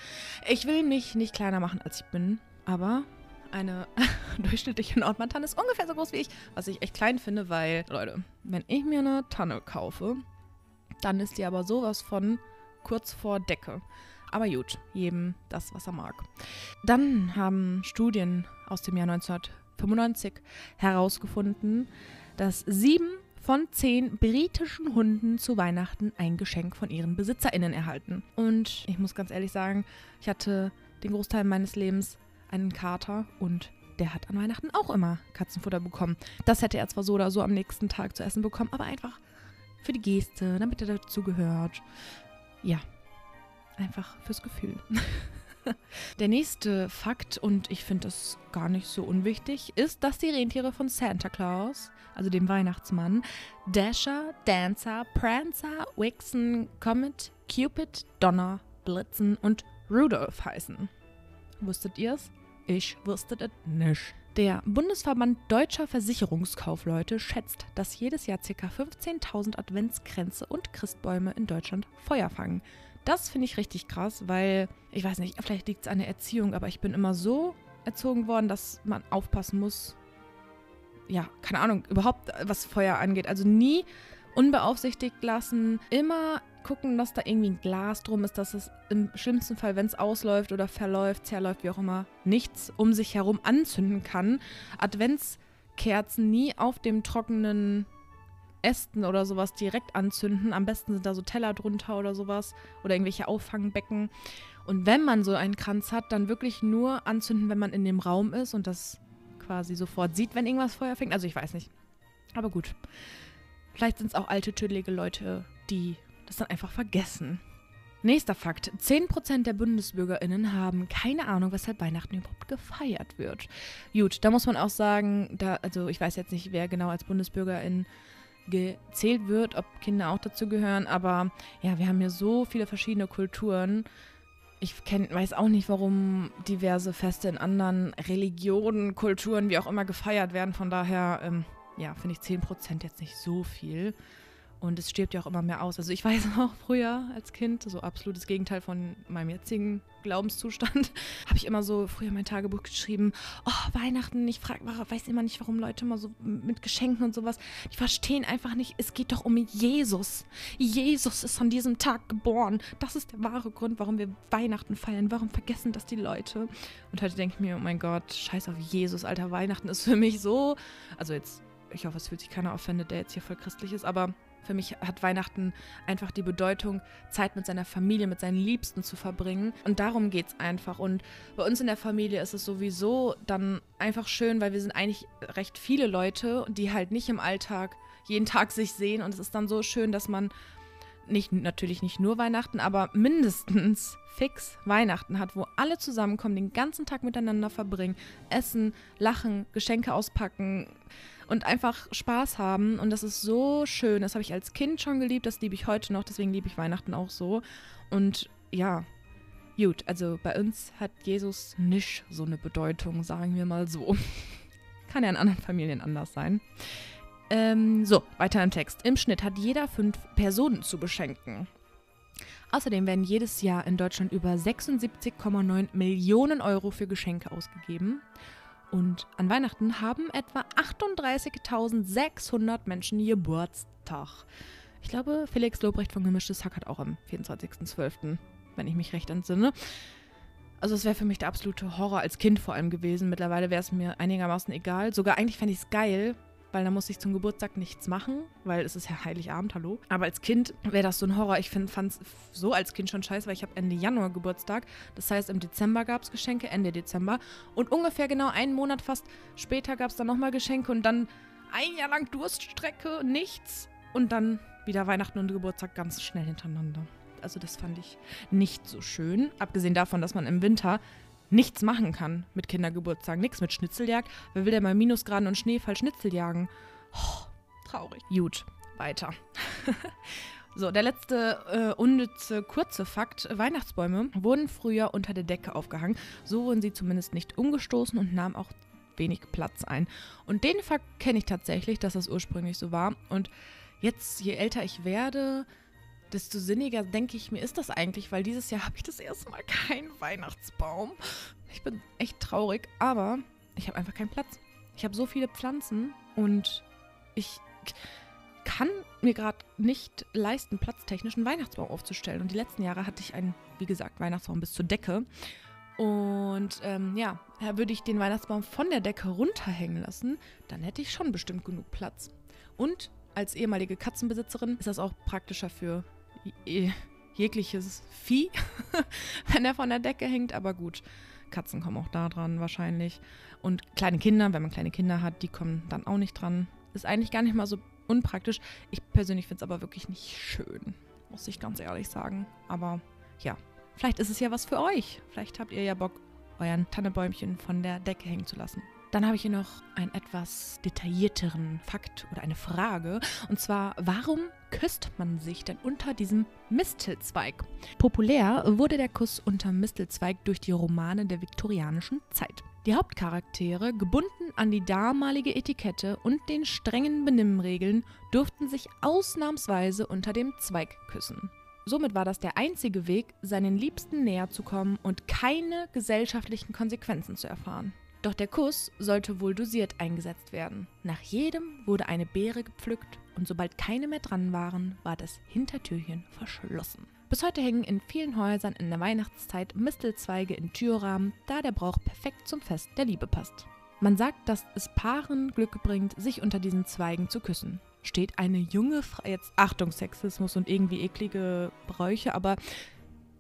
ich will mich nicht kleiner machen, als ich bin, aber eine (laughs) durchschnittliche Nordmann-Tanne ist ungefähr so groß wie ich, was ich echt klein finde, weil, Leute, wenn ich mir eine Tanne kaufe, dann ist die aber sowas von kurz vor Decke. Aber gut, jedem das, was er mag. Dann haben Studien aus dem Jahr 1995 herausgefunden, dass sieben von zehn britischen Hunden zu Weihnachten ein Geschenk von ihren BesitzerInnen erhalten. Und ich muss ganz ehrlich sagen, ich hatte den Großteil meines Lebens einen Kater und der hat an Weihnachten auch immer Katzenfutter bekommen. Das hätte er zwar so oder so am nächsten Tag zu essen bekommen, aber einfach für die Geste, damit er dazugehört. Ja, einfach fürs Gefühl. (laughs) Der nächste Fakt, und ich finde das gar nicht so unwichtig, ist, dass die Rentiere von Santa Claus, also dem Weihnachtsmann, Dasher, Dancer, Prancer, Wixen, Comet, Cupid, Donner, Blitzen und Rudolph heißen. Wusstet ihr es? Ich wusste das nicht. Der Bundesverband Deutscher Versicherungskaufleute schätzt, dass jedes Jahr ca. 15.000 Adventskränze und Christbäume in Deutschland Feuer fangen. Das finde ich richtig krass, weil, ich weiß nicht, vielleicht liegt es an der Erziehung, aber ich bin immer so erzogen worden, dass man aufpassen muss. Ja, keine Ahnung, überhaupt was Feuer angeht. Also nie unbeaufsichtigt lassen, immer gucken, dass da irgendwie ein Glas drum ist, dass es im schlimmsten Fall, wenn es ausläuft oder verläuft, zerläuft, wie auch immer, nichts um sich herum anzünden kann. Adventskerzen nie auf dem trockenen Ästen oder sowas direkt anzünden. Am besten sind da so Teller drunter oder sowas oder irgendwelche Auffangbecken. Und wenn man so einen Kranz hat, dann wirklich nur anzünden, wenn man in dem Raum ist und das quasi sofort sieht, wenn irgendwas Feuer fängt. Also ich weiß nicht. Aber gut. Vielleicht sind es auch alte, tüdelige Leute, die das dann einfach vergessen. Nächster Fakt. 10% der BundesbürgerInnen haben keine Ahnung, weshalb Weihnachten überhaupt gefeiert wird. Gut, da muss man auch sagen, da, also ich weiß jetzt nicht, wer genau als BundesbürgerIn gezählt wird, ob Kinder auch dazu gehören, aber ja, wir haben hier so viele verschiedene Kulturen. Ich kenn, weiß auch nicht, warum diverse Feste in anderen Religionen, Kulturen, wie auch immer gefeiert werden. Von daher, ähm, ja, finde ich 10% jetzt nicht so viel. Und es stirbt ja auch immer mehr aus. Also ich (laughs) weiß auch früher als Kind, so absolutes Gegenteil von meinem jetzigen Glaubenszustand, (laughs) habe ich immer so früher mein Tagebuch geschrieben, oh, Weihnachten, ich frag, weiß immer nicht, warum Leute immer so mit Geschenken und sowas, die verstehen einfach nicht, es geht doch um Jesus. Jesus ist an diesem Tag geboren. Das ist der wahre Grund, warum wir Weihnachten feiern. Warum vergessen das die Leute? Und heute denke ich mir, oh mein Gott, scheiß auf Jesus, alter, Weihnachten ist für mich so, also jetzt, ich hoffe, es fühlt sich keiner offendet, der jetzt hier voll christlich ist, aber für mich hat Weihnachten einfach die Bedeutung, Zeit mit seiner Familie, mit seinen Liebsten zu verbringen. Und darum geht es einfach. Und bei uns in der Familie ist es sowieso dann einfach schön, weil wir sind eigentlich recht viele Leute, die halt nicht im Alltag jeden Tag sich sehen. Und es ist dann so schön, dass man nicht, natürlich nicht nur Weihnachten, aber mindestens fix Weihnachten hat, wo alle zusammenkommen, den ganzen Tag miteinander verbringen, essen, lachen, Geschenke auspacken und einfach Spaß haben. Und das ist so schön. Das habe ich als Kind schon geliebt, das liebe ich heute noch, deswegen liebe ich Weihnachten auch so. Und ja, gut, also bei uns hat Jesus nicht so eine Bedeutung, sagen wir mal so. (laughs) Kann ja in anderen Familien anders sein. Ähm, so, weiter im Text. Im Schnitt hat jeder fünf Personen zu beschenken. Außerdem werden jedes Jahr in Deutschland über 76,9 Millionen Euro für Geschenke ausgegeben. Und an Weihnachten haben etwa 38.600 Menschen Geburtstag. Ich glaube, Felix Lobrecht von Gemischtes Hack hat auch am 24.12., wenn ich mich recht entsinne. Also es wäre für mich der absolute Horror als Kind vor allem gewesen. Mittlerweile wäre es mir einigermaßen egal. Sogar eigentlich fände ich es geil, weil da muss ich zum Geburtstag nichts machen, weil es ist ja Heiligabend, hallo. Aber als Kind wäre das so ein Horror. Ich fand es so als Kind schon scheiße, weil ich habe Ende Januar Geburtstag. Das heißt, im Dezember gab es Geschenke, Ende Dezember. Und ungefähr genau einen Monat fast später gab es dann nochmal Geschenke und dann ein Jahr lang Durststrecke, nichts. Und dann wieder Weihnachten und Geburtstag ganz schnell hintereinander. Also das fand ich nicht so schön. Abgesehen davon, dass man im Winter nichts machen kann mit Kindergeburtstagen. Nichts mit Schnitzeljagd. Wer will denn bei Minusgraden und Schneefall Schnitzel jagen? Oh, traurig. Gut, weiter. (laughs) so, der letzte äh, unnütze kurze Fakt. Weihnachtsbäume wurden früher unter der Decke aufgehangen. So wurden sie zumindest nicht umgestoßen und nahmen auch wenig Platz ein. Und den Fakt kenne ich tatsächlich, dass das ursprünglich so war. Und jetzt, je älter ich werde, desto sinniger denke ich mir, ist das eigentlich, weil dieses Jahr habe ich das erste Mal keinen Weihnachtsbaum. Ich bin echt traurig, aber ich habe einfach keinen Platz. Ich habe so viele Pflanzen und ich kann mir gerade nicht leisten, platztechnisch einen Weihnachtsbaum aufzustellen. Und die letzten Jahre hatte ich einen, wie gesagt, Weihnachtsbaum bis zur Decke. Und ähm, ja, würde ich den Weihnachtsbaum von der Decke runterhängen lassen, dann hätte ich schon bestimmt genug Platz. Und als ehemalige Katzenbesitzerin ist das auch praktischer für jegliches Vieh, (laughs) wenn er von der Decke hängt. Aber gut, Katzen kommen auch da dran wahrscheinlich. Und kleine Kinder, wenn man kleine Kinder hat, die kommen dann auch nicht dran. Ist eigentlich gar nicht mal so unpraktisch. Ich persönlich finde es aber wirklich nicht schön, muss ich ganz ehrlich sagen. Aber ja, vielleicht ist es ja was für euch. Vielleicht habt ihr ja Bock, euren Tannebäumchen von der Decke hängen zu lassen. Dann habe ich hier noch einen etwas detaillierteren Fakt oder eine Frage. Und zwar, warum küsst man sich denn unter diesem Mistelzweig? Populär wurde der Kuss unter Mistelzweig durch die Romane der viktorianischen Zeit. Die Hauptcharaktere, gebunden an die damalige Etikette und den strengen Benimmregeln, durften sich ausnahmsweise unter dem Zweig küssen. Somit war das der einzige Weg, seinen Liebsten näher zu kommen und keine gesellschaftlichen Konsequenzen zu erfahren. Doch der Kuss sollte wohl dosiert eingesetzt werden. Nach jedem wurde eine Beere gepflückt und sobald keine mehr dran waren, war das Hintertürchen verschlossen. Bis heute hängen in vielen Häusern in der Weihnachtszeit Mistelzweige in Türrahmen, da der Brauch perfekt zum Fest der Liebe passt. Man sagt, dass es Paaren Glück bringt, sich unter diesen Zweigen zu küssen. Steht eine junge Frau, jetzt Achtung, Sexismus und irgendwie eklige Bräuche, aber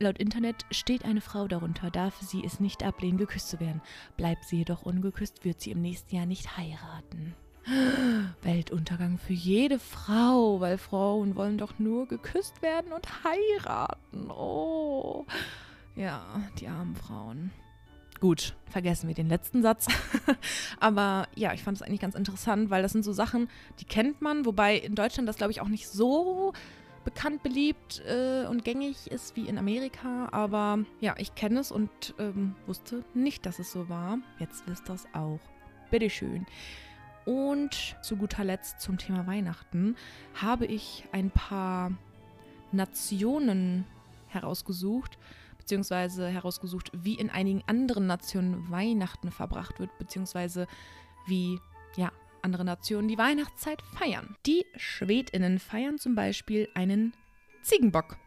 Laut Internet steht eine Frau darunter, darf sie es nicht ablehnen, geküsst zu werden. Bleibt sie jedoch ungeküsst, wird sie im nächsten Jahr nicht heiraten. (gasps) Weltuntergang für jede Frau, weil Frauen wollen doch nur geküsst werden und heiraten. Oh. Ja, die armen Frauen. Gut, vergessen wir den letzten Satz. (laughs) Aber ja, ich fand es eigentlich ganz interessant, weil das sind so Sachen, die kennt man, wobei in Deutschland das, glaube ich, auch nicht so bekannt, beliebt äh, und gängig ist wie in Amerika. Aber ja, ich kenne es und ähm, wusste nicht, dass es so war. Jetzt wisst ihr es auch. Bitteschön. Und zu guter Letzt zum Thema Weihnachten habe ich ein paar Nationen herausgesucht, beziehungsweise herausgesucht, wie in einigen anderen Nationen Weihnachten verbracht wird, beziehungsweise wie ja, andere Nationen die Weihnachtszeit feiern. Die Schwedinnen feiern zum Beispiel einen Ziegenbock.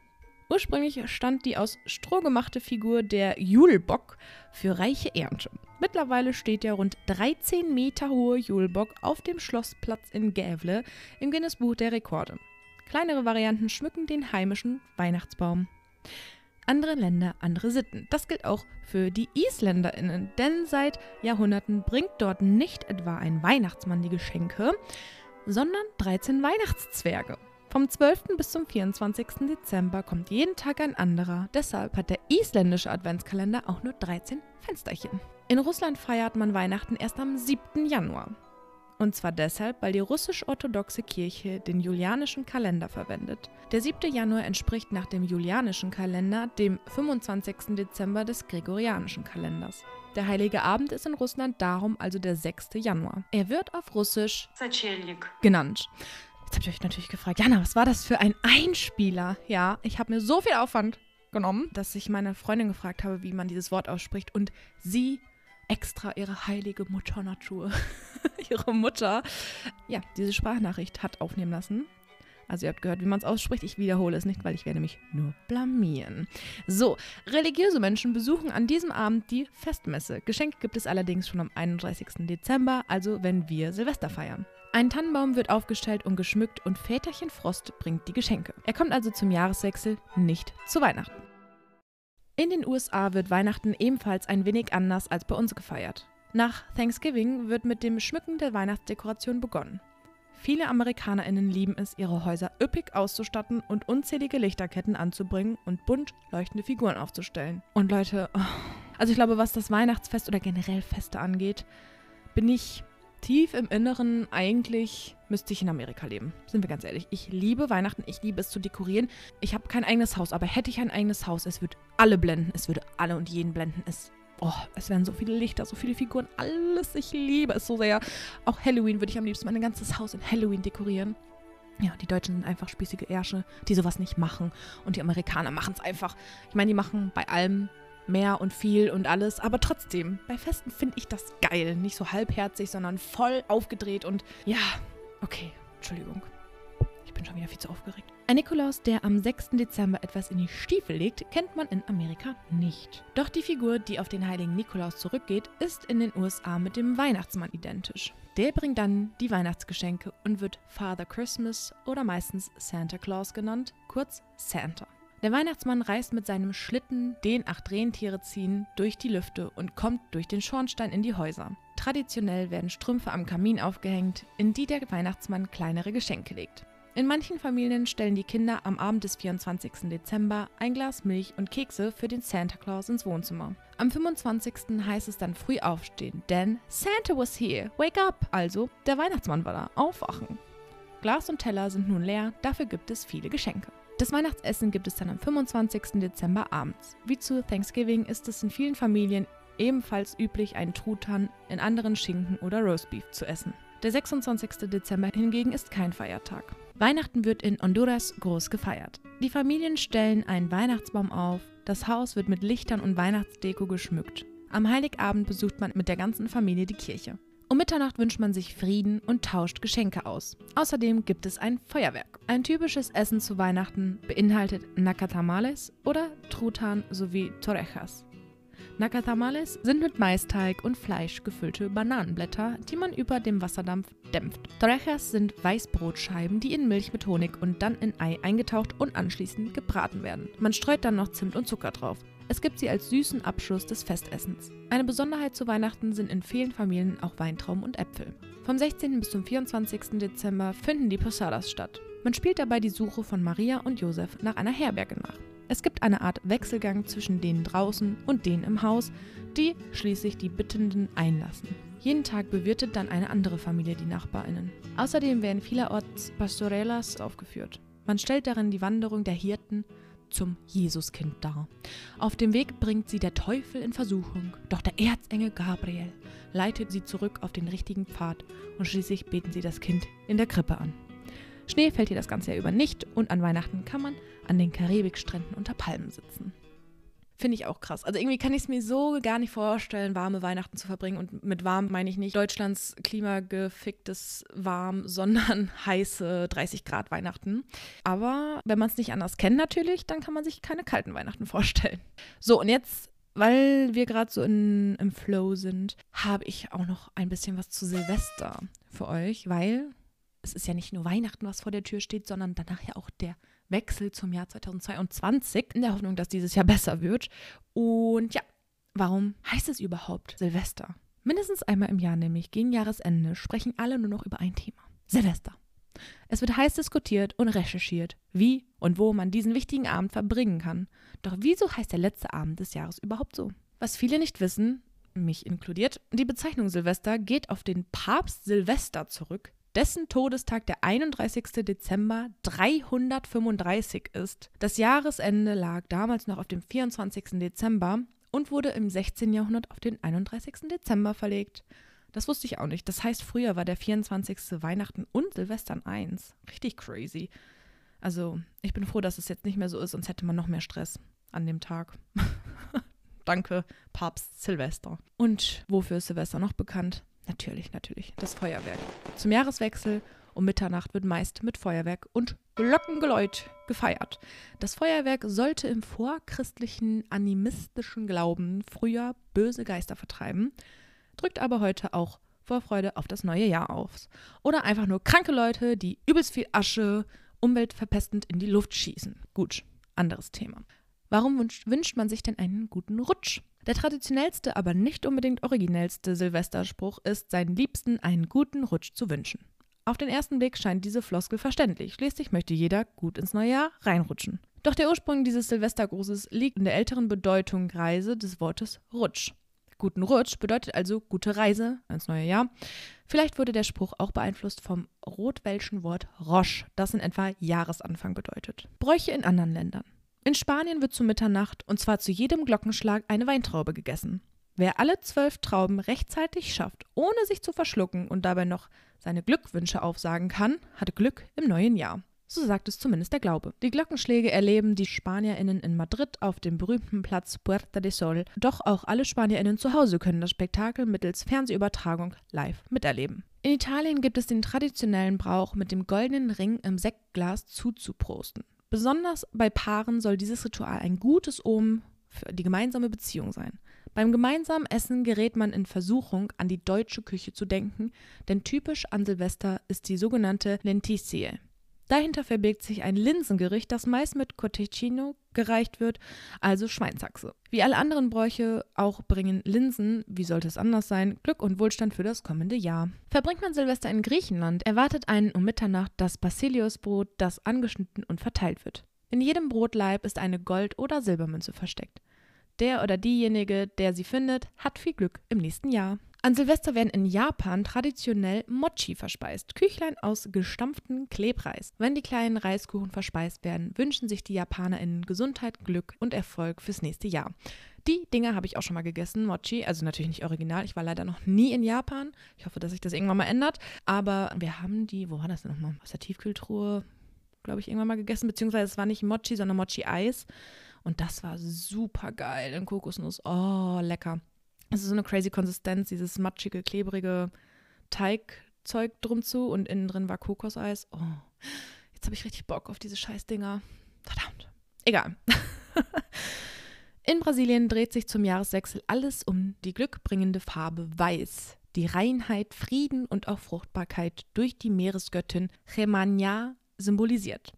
Ursprünglich stand die aus Stroh gemachte Figur der Julbock für reiche Ernte. Mittlerweile steht der rund 13 Meter hohe Julbock auf dem Schlossplatz in Gävle im Guinness-Buch der Rekorde. Kleinere Varianten schmücken den heimischen Weihnachtsbaum. Andere Länder, andere Sitten. Das gilt auch für die IsländerInnen, denn seit Jahrhunderten bringt dort nicht etwa ein Weihnachtsmann die Geschenke, sondern 13 Weihnachtszwerge. Vom 12. bis zum 24. Dezember kommt jeden Tag ein anderer. Deshalb hat der isländische Adventskalender auch nur 13 Fensterchen. In Russland feiert man Weihnachten erst am 7. Januar. Und zwar deshalb, weil die russisch-orthodoxe Kirche den julianischen Kalender verwendet. Der 7. Januar entspricht nach dem julianischen Kalender dem 25. Dezember des gregorianischen Kalenders. Der Heilige Abend ist in Russland darum also der 6. Januar. Er wird auf Russisch genannt. Jetzt habt ihr euch natürlich gefragt, Jana, was war das für ein Einspieler? Ja, ich habe mir so viel Aufwand genommen, dass ich meine Freundin gefragt habe, wie man dieses Wort ausspricht und sie extra ihre heilige Mutter Natur, (laughs) ihre Mutter, ja, diese Sprachnachricht hat aufnehmen lassen. Also ihr habt gehört, wie man es ausspricht. Ich wiederhole es nicht, weil ich werde mich nur blamieren. So, religiöse Menschen besuchen an diesem Abend die Festmesse. Geschenke gibt es allerdings schon am 31. Dezember, also wenn wir Silvester feiern. Ein Tannenbaum wird aufgestellt und geschmückt und Väterchen Frost bringt die Geschenke. Er kommt also zum Jahreswechsel nicht zu Weihnachten. In den USA wird Weihnachten ebenfalls ein wenig anders als bei uns gefeiert. Nach Thanksgiving wird mit dem Schmücken der Weihnachtsdekoration begonnen. Viele AmerikanerInnen lieben es, ihre Häuser üppig auszustatten und unzählige Lichterketten anzubringen und bunt leuchtende Figuren aufzustellen. Und Leute, oh, also ich glaube, was das Weihnachtsfest oder generell Feste angeht, bin ich tief im Inneren eigentlich müsste ich in Amerika leben. Sind wir ganz ehrlich. Ich liebe Weihnachten, ich liebe es zu dekorieren. Ich habe kein eigenes Haus, aber hätte ich ein eigenes Haus, es würde alle blenden. Es würde alle und jeden blenden. Es, oh, es wären so viele Lichter, so viele Figuren, alles. Ich liebe es so sehr. Auch Halloween würde ich am liebsten mein ganzes Haus in Halloween dekorieren. Ja, die Deutschen sind einfach spießige Ärsche, die sowas nicht machen. Und die Amerikaner machen es einfach. Ich meine, die machen bei allem mehr und viel und alles. Aber trotzdem, bei Festen finde ich das geil. Nicht so halbherzig, sondern voll aufgedreht und ja, okay, Entschuldigung. Ich bin schon wieder viel zu aufgeregt. Ein Nikolaus, der am 6. Dezember etwas in die Stiefel legt, kennt man in Amerika nicht. Doch die Figur, die auf den heiligen Nikolaus zurückgeht, ist in den USA mit dem Weihnachtsmann identisch. Der bringt dann die Weihnachtsgeschenke und wird Father Christmas oder meistens Santa Claus genannt, kurz Santa. Der Weihnachtsmann reist mit seinem Schlitten, den acht Rentiere ziehen, durch die Lüfte und kommt durch den Schornstein in die Häuser. Traditionell werden Strümpfe am Kamin aufgehängt, in die der Weihnachtsmann kleinere Geschenke legt. In manchen Familien stellen die Kinder am Abend des 24. Dezember ein Glas Milch und Kekse für den Santa Claus ins Wohnzimmer. Am 25. heißt es dann früh aufstehen, denn Santa was here, wake up! Also, der Weihnachtsmann war da, aufwachen. Glas und Teller sind nun leer, dafür gibt es viele Geschenke. Das Weihnachtsessen gibt es dann am 25. Dezember abends. Wie zu Thanksgiving ist es in vielen Familien ebenfalls üblich, einen Truthahn, in anderen Schinken oder Roastbeef zu essen. Der 26. Dezember hingegen ist kein Feiertag. Weihnachten wird in Honduras groß gefeiert. Die Familien stellen einen Weihnachtsbaum auf, das Haus wird mit Lichtern und Weihnachtsdeko geschmückt. Am Heiligabend besucht man mit der ganzen Familie die Kirche. Um Mitternacht wünscht man sich Frieden und tauscht Geschenke aus. Außerdem gibt es ein Feuerwerk. Ein typisches Essen zu Weihnachten beinhaltet Nakatamales oder Truthahn sowie Torrejas. Nakatamales sind mit Maisteig und Fleisch gefüllte Bananenblätter, die man über dem Wasserdampf dämpft. Torrejas sind Weißbrotscheiben, die in Milch mit Honig und dann in Ei eingetaucht und anschließend gebraten werden. Man streut dann noch Zimt und Zucker drauf. Es gibt sie als süßen Abschluss des Festessens. Eine Besonderheit zu Weihnachten sind in vielen Familien auch Weintrauben und Äpfel. Vom 16. bis zum 24. Dezember finden die Posadas statt. Man spielt dabei die Suche von Maria und Josef nach einer Herberge nach. Es gibt eine Art Wechselgang zwischen denen draußen und denen im Haus, die schließlich die Bittenden einlassen. Jeden Tag bewirtet dann eine andere Familie die Nachbarinnen. Außerdem werden vielerorts Pastorelas aufgeführt. Man stellt darin die Wanderung der Hirten zum Jesuskind dar. Auf dem Weg bringt sie der Teufel in Versuchung, doch der Erzengel Gabriel leitet sie zurück auf den richtigen Pfad und schließlich beten sie das Kind in der Krippe an. Schnee fällt hier das ganze Jahr über nicht und an Weihnachten kann man an den Karibikstränden unter Palmen sitzen. Finde ich auch krass. Also irgendwie kann ich es mir so gar nicht vorstellen, warme Weihnachten zu verbringen. Und mit warm meine ich nicht Deutschlands klimageficktes warm, (laughs) sondern heiße 30 Grad Weihnachten. Aber wenn man es nicht anders kennt natürlich, dann kann man sich keine kalten Weihnachten vorstellen. So, und jetzt weil wir gerade so in, im Flow sind, habe ich auch noch ein bisschen was zu Silvester für euch, weil es ist ja nicht nur Weihnachten, was vor der Tür steht, sondern danach ja auch der Wechsel zum Jahr 2022 in der Hoffnung, dass dieses Jahr (laughs) besser wird. Und ja, warum heißt es überhaupt Silvester? Mindestens einmal im Jahr, nämlich gegen Jahresende, sprechen alle nur noch über ein Thema. Silvester. Es wird heiß diskutiert und recherchiert, wie und wo man diesen wichtigen Abend verbringen kann. Doch wieso heißt der letzte Abend des Jahres überhaupt so? Was viele nicht wissen, mich inkludiert, die Bezeichnung Silvester geht auf den Papst Silvester zurück, dessen Todestag der 31. Dezember 335 ist. Das Jahresende lag damals noch auf dem 24. Dezember und wurde im 16. Jahrhundert auf den 31. Dezember verlegt. Das wusste ich auch nicht. Das heißt, früher war der 24. Weihnachten und Silvestern eins. Richtig crazy. Also, ich bin froh, dass es jetzt nicht mehr so ist, sonst hätte man noch mehr Stress an dem Tag. (laughs) Danke, Papst Silvester. Und wofür ist Silvester noch bekannt? Natürlich, natürlich, das Feuerwerk. Zum Jahreswechsel um Mitternacht wird meist mit Feuerwerk und Glockengeläut gefeiert. Das Feuerwerk sollte im vorchristlichen animistischen Glauben früher böse Geister vertreiben, drückt aber heute auch Vorfreude auf das neue Jahr aus. Oder einfach nur kranke Leute, die übelst viel Asche umweltverpestend in die Luft schießen. Gut, anderes Thema. Warum wünscht, wünscht man sich denn einen guten Rutsch? Der traditionellste, aber nicht unbedingt originellste Silvesterspruch ist, seinen Liebsten einen guten Rutsch zu wünschen. Auf den ersten Blick scheint diese Floskel verständlich. Schließlich möchte jeder gut ins neue Jahr reinrutschen. Doch der Ursprung dieses Silvestergrußes liegt in der älteren Bedeutung Reise des Wortes Rutsch. Guten Rutsch bedeutet also gute Reise ins neue Jahr. Vielleicht wurde der Spruch auch beeinflusst vom rotwelschen Wort Roche, das in etwa Jahresanfang bedeutet. Bräuche in anderen Ländern. In Spanien wird zu Mitternacht und zwar zu jedem Glockenschlag eine Weintraube gegessen. Wer alle zwölf Trauben rechtzeitig schafft, ohne sich zu verschlucken und dabei noch seine Glückwünsche aufsagen kann, hat Glück im neuen Jahr. So sagt es zumindest der Glaube. Die Glockenschläge erleben die SpanierInnen in Madrid auf dem berühmten Platz Puerta de Sol. Doch auch alle SpanierInnen zu Hause können das Spektakel mittels Fernsehübertragung live miterleben. In Italien gibt es den traditionellen Brauch, mit dem goldenen Ring im Sektglas zuzuprosten. Besonders bei Paaren soll dieses Ritual ein gutes Omen für die gemeinsame Beziehung sein. Beim gemeinsamen Essen gerät man in Versuchung, an die deutsche Küche zu denken, denn typisch an Silvester ist die sogenannte Lentizie. Dahinter verbirgt sich ein Linsengericht, das meist mit Cotechino gereicht wird, also Schweinsachse. Wie alle anderen Bräuche auch bringen Linsen, wie sollte es anders sein, Glück und Wohlstand für das kommende Jahr. Verbringt man Silvester in Griechenland, erwartet einen um Mitternacht das Basiliusbrot, das angeschnitten und verteilt wird. In jedem Brotleib ist eine Gold- oder Silbermünze versteckt. Der oder diejenige, der sie findet, hat viel Glück im nächsten Jahr. An Silvester werden in Japan traditionell Mochi verspeist, Küchlein aus gestampftem Klebreis. Wenn die kleinen Reiskuchen verspeist werden, wünschen sich die JapanerInnen Gesundheit, Glück und Erfolg fürs nächste Jahr. Die Dinger habe ich auch schon mal gegessen, Mochi, also natürlich nicht original. Ich war leider noch nie in Japan. Ich hoffe, dass sich das irgendwann mal ändert. Aber wir haben die, wo war das denn nochmal? Aus der Tiefkühltruhe, glaube ich, irgendwann mal gegessen. Beziehungsweise es war nicht Mochi, sondern Mochi-Eis. Und das war super geil in Kokosnuss. Oh, lecker. Es ist so eine crazy Konsistenz, dieses matschige, klebrige Teigzeug drum zu und innen drin war Kokoseis. Oh, jetzt habe ich richtig Bock auf diese Scheißdinger. Verdammt. Egal. (laughs) In Brasilien dreht sich zum Jahreswechsel alles um die glückbringende Farbe Weiß, die Reinheit, Frieden und auch Fruchtbarkeit durch die Meeresgöttin Gemania symbolisiert.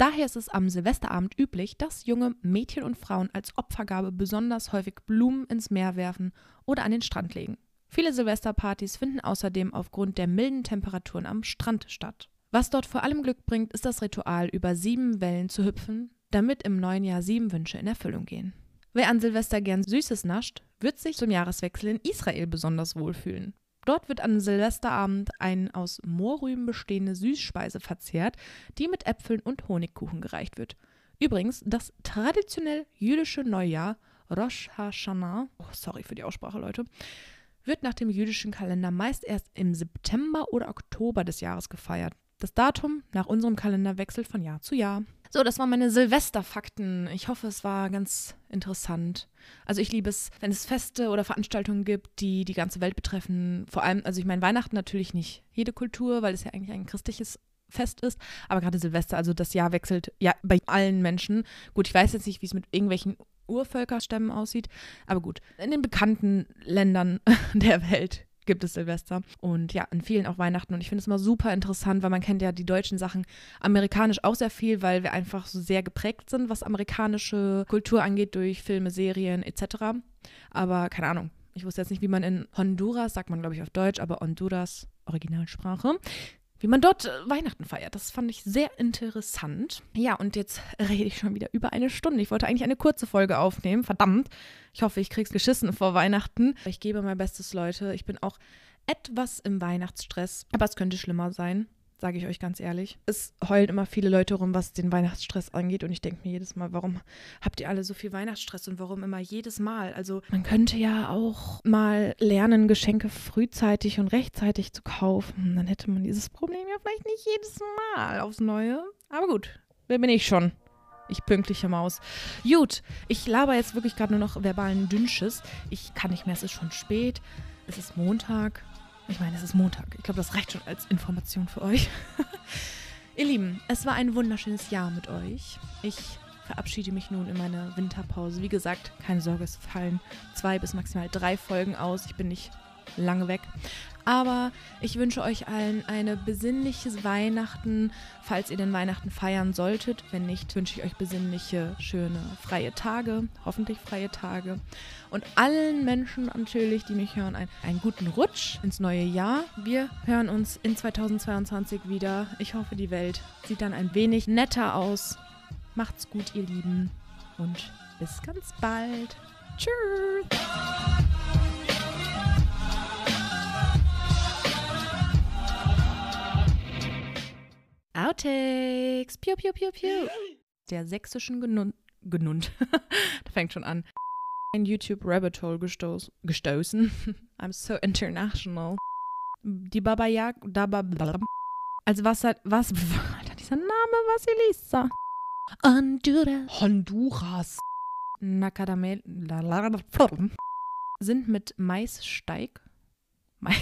Daher ist es am Silvesterabend üblich, dass junge Mädchen und Frauen als Opfergabe besonders häufig Blumen ins Meer werfen oder an den Strand legen. Viele Silvesterpartys finden außerdem aufgrund der milden Temperaturen am Strand statt. Was dort vor allem Glück bringt, ist das Ritual, über sieben Wellen zu hüpfen, damit im neuen Jahr sieben Wünsche in Erfüllung gehen. Wer an Silvester gern Süßes nascht, wird sich zum Jahreswechsel in Israel besonders wohlfühlen. Dort wird an Silvesterabend eine aus Mohrrüben bestehende Süßspeise verzehrt, die mit Äpfeln und Honigkuchen gereicht wird. Übrigens, das traditionell jüdische Neujahr, Rosh Hashanah, oh, sorry für die Aussprache, Leute, wird nach dem jüdischen Kalender meist erst im September oder Oktober des Jahres gefeiert. Das Datum nach unserem Kalender wechselt von Jahr zu Jahr. So, das waren meine Silvesterfakten. Ich hoffe, es war ganz interessant. Also ich liebe es, wenn es Feste oder Veranstaltungen gibt, die die ganze Welt betreffen. Vor allem, also ich meine Weihnachten natürlich nicht jede Kultur, weil es ja eigentlich ein christliches Fest ist, aber gerade Silvester, also das Jahr wechselt ja bei allen Menschen. Gut, ich weiß jetzt nicht, wie es mit irgendwelchen Urvölkerstämmen aussieht, aber gut, in den bekannten Ländern (laughs) der Welt gibt es Silvester. Und ja, in vielen auch Weihnachten. Und ich finde es immer super interessant, weil man kennt ja die deutschen Sachen amerikanisch auch sehr viel, weil wir einfach so sehr geprägt sind, was amerikanische Kultur angeht, durch Filme, Serien etc. Aber keine Ahnung. Ich wusste jetzt nicht, wie man in Honduras, sagt man glaube ich auf Deutsch, aber Honduras, Originalsprache, wie man dort äh, Weihnachten feiert. Das fand ich sehr interessant. Ja, und jetzt (laughs) rede ich schon wieder über eine Stunde. Ich wollte eigentlich eine kurze Folge aufnehmen. Verdammt. Ich hoffe, ich krieg's geschissen vor Weihnachten. Ich gebe mein Bestes, Leute. Ich bin auch etwas im Weihnachtsstress, aber es könnte schlimmer sein sage ich euch ganz ehrlich. Es heulen immer viele Leute rum, was den Weihnachtsstress angeht. Und ich denke mir jedes Mal, warum habt ihr alle so viel Weihnachtsstress und warum immer jedes Mal? Also man könnte ja auch mal lernen, Geschenke frühzeitig und rechtzeitig zu kaufen. Dann hätte man dieses Problem ja vielleicht nicht jedes Mal aufs Neue. Aber gut, wer bin ich schon? Ich pünktliche Maus. Gut, ich laber jetzt wirklich gerade nur noch verbalen Dünnsches. Ich kann nicht mehr, es ist schon spät. Es ist Montag. Ich meine, es ist Montag. Ich glaube, das reicht schon als Information für euch. (laughs) Ihr Lieben, es war ein wunderschönes Jahr mit euch. Ich verabschiede mich nun in meine Winterpause. Wie gesagt, keine Sorge, es fallen zwei bis maximal drei Folgen aus. Ich bin nicht lange weg. Aber ich wünsche euch allen eine besinnliches Weihnachten, falls ihr den Weihnachten feiern solltet. Wenn nicht, wünsche ich euch besinnliche, schöne, freie Tage, hoffentlich freie Tage. Und allen Menschen natürlich, die mich hören, einen, einen guten Rutsch ins neue Jahr. Wir hören uns in 2022 wieder. Ich hoffe, die Welt sieht dann ein wenig netter aus. Macht's gut, ihr Lieben. Und bis ganz bald. Tschüss. Outtakes. Piu, piu, piu, piu. Der sächsischen Genund. Genund. (laughs) da fängt schon an. Ein YouTube Rabbit Hole gestoß, gestoßen. (laughs) I'm so international. Die Baba Jag. Also was hat. Was. (laughs) Alter, dieser Name Vasilisa. Honduras. Honduras. Nakadamel. Sind mit Maissteig. Mais.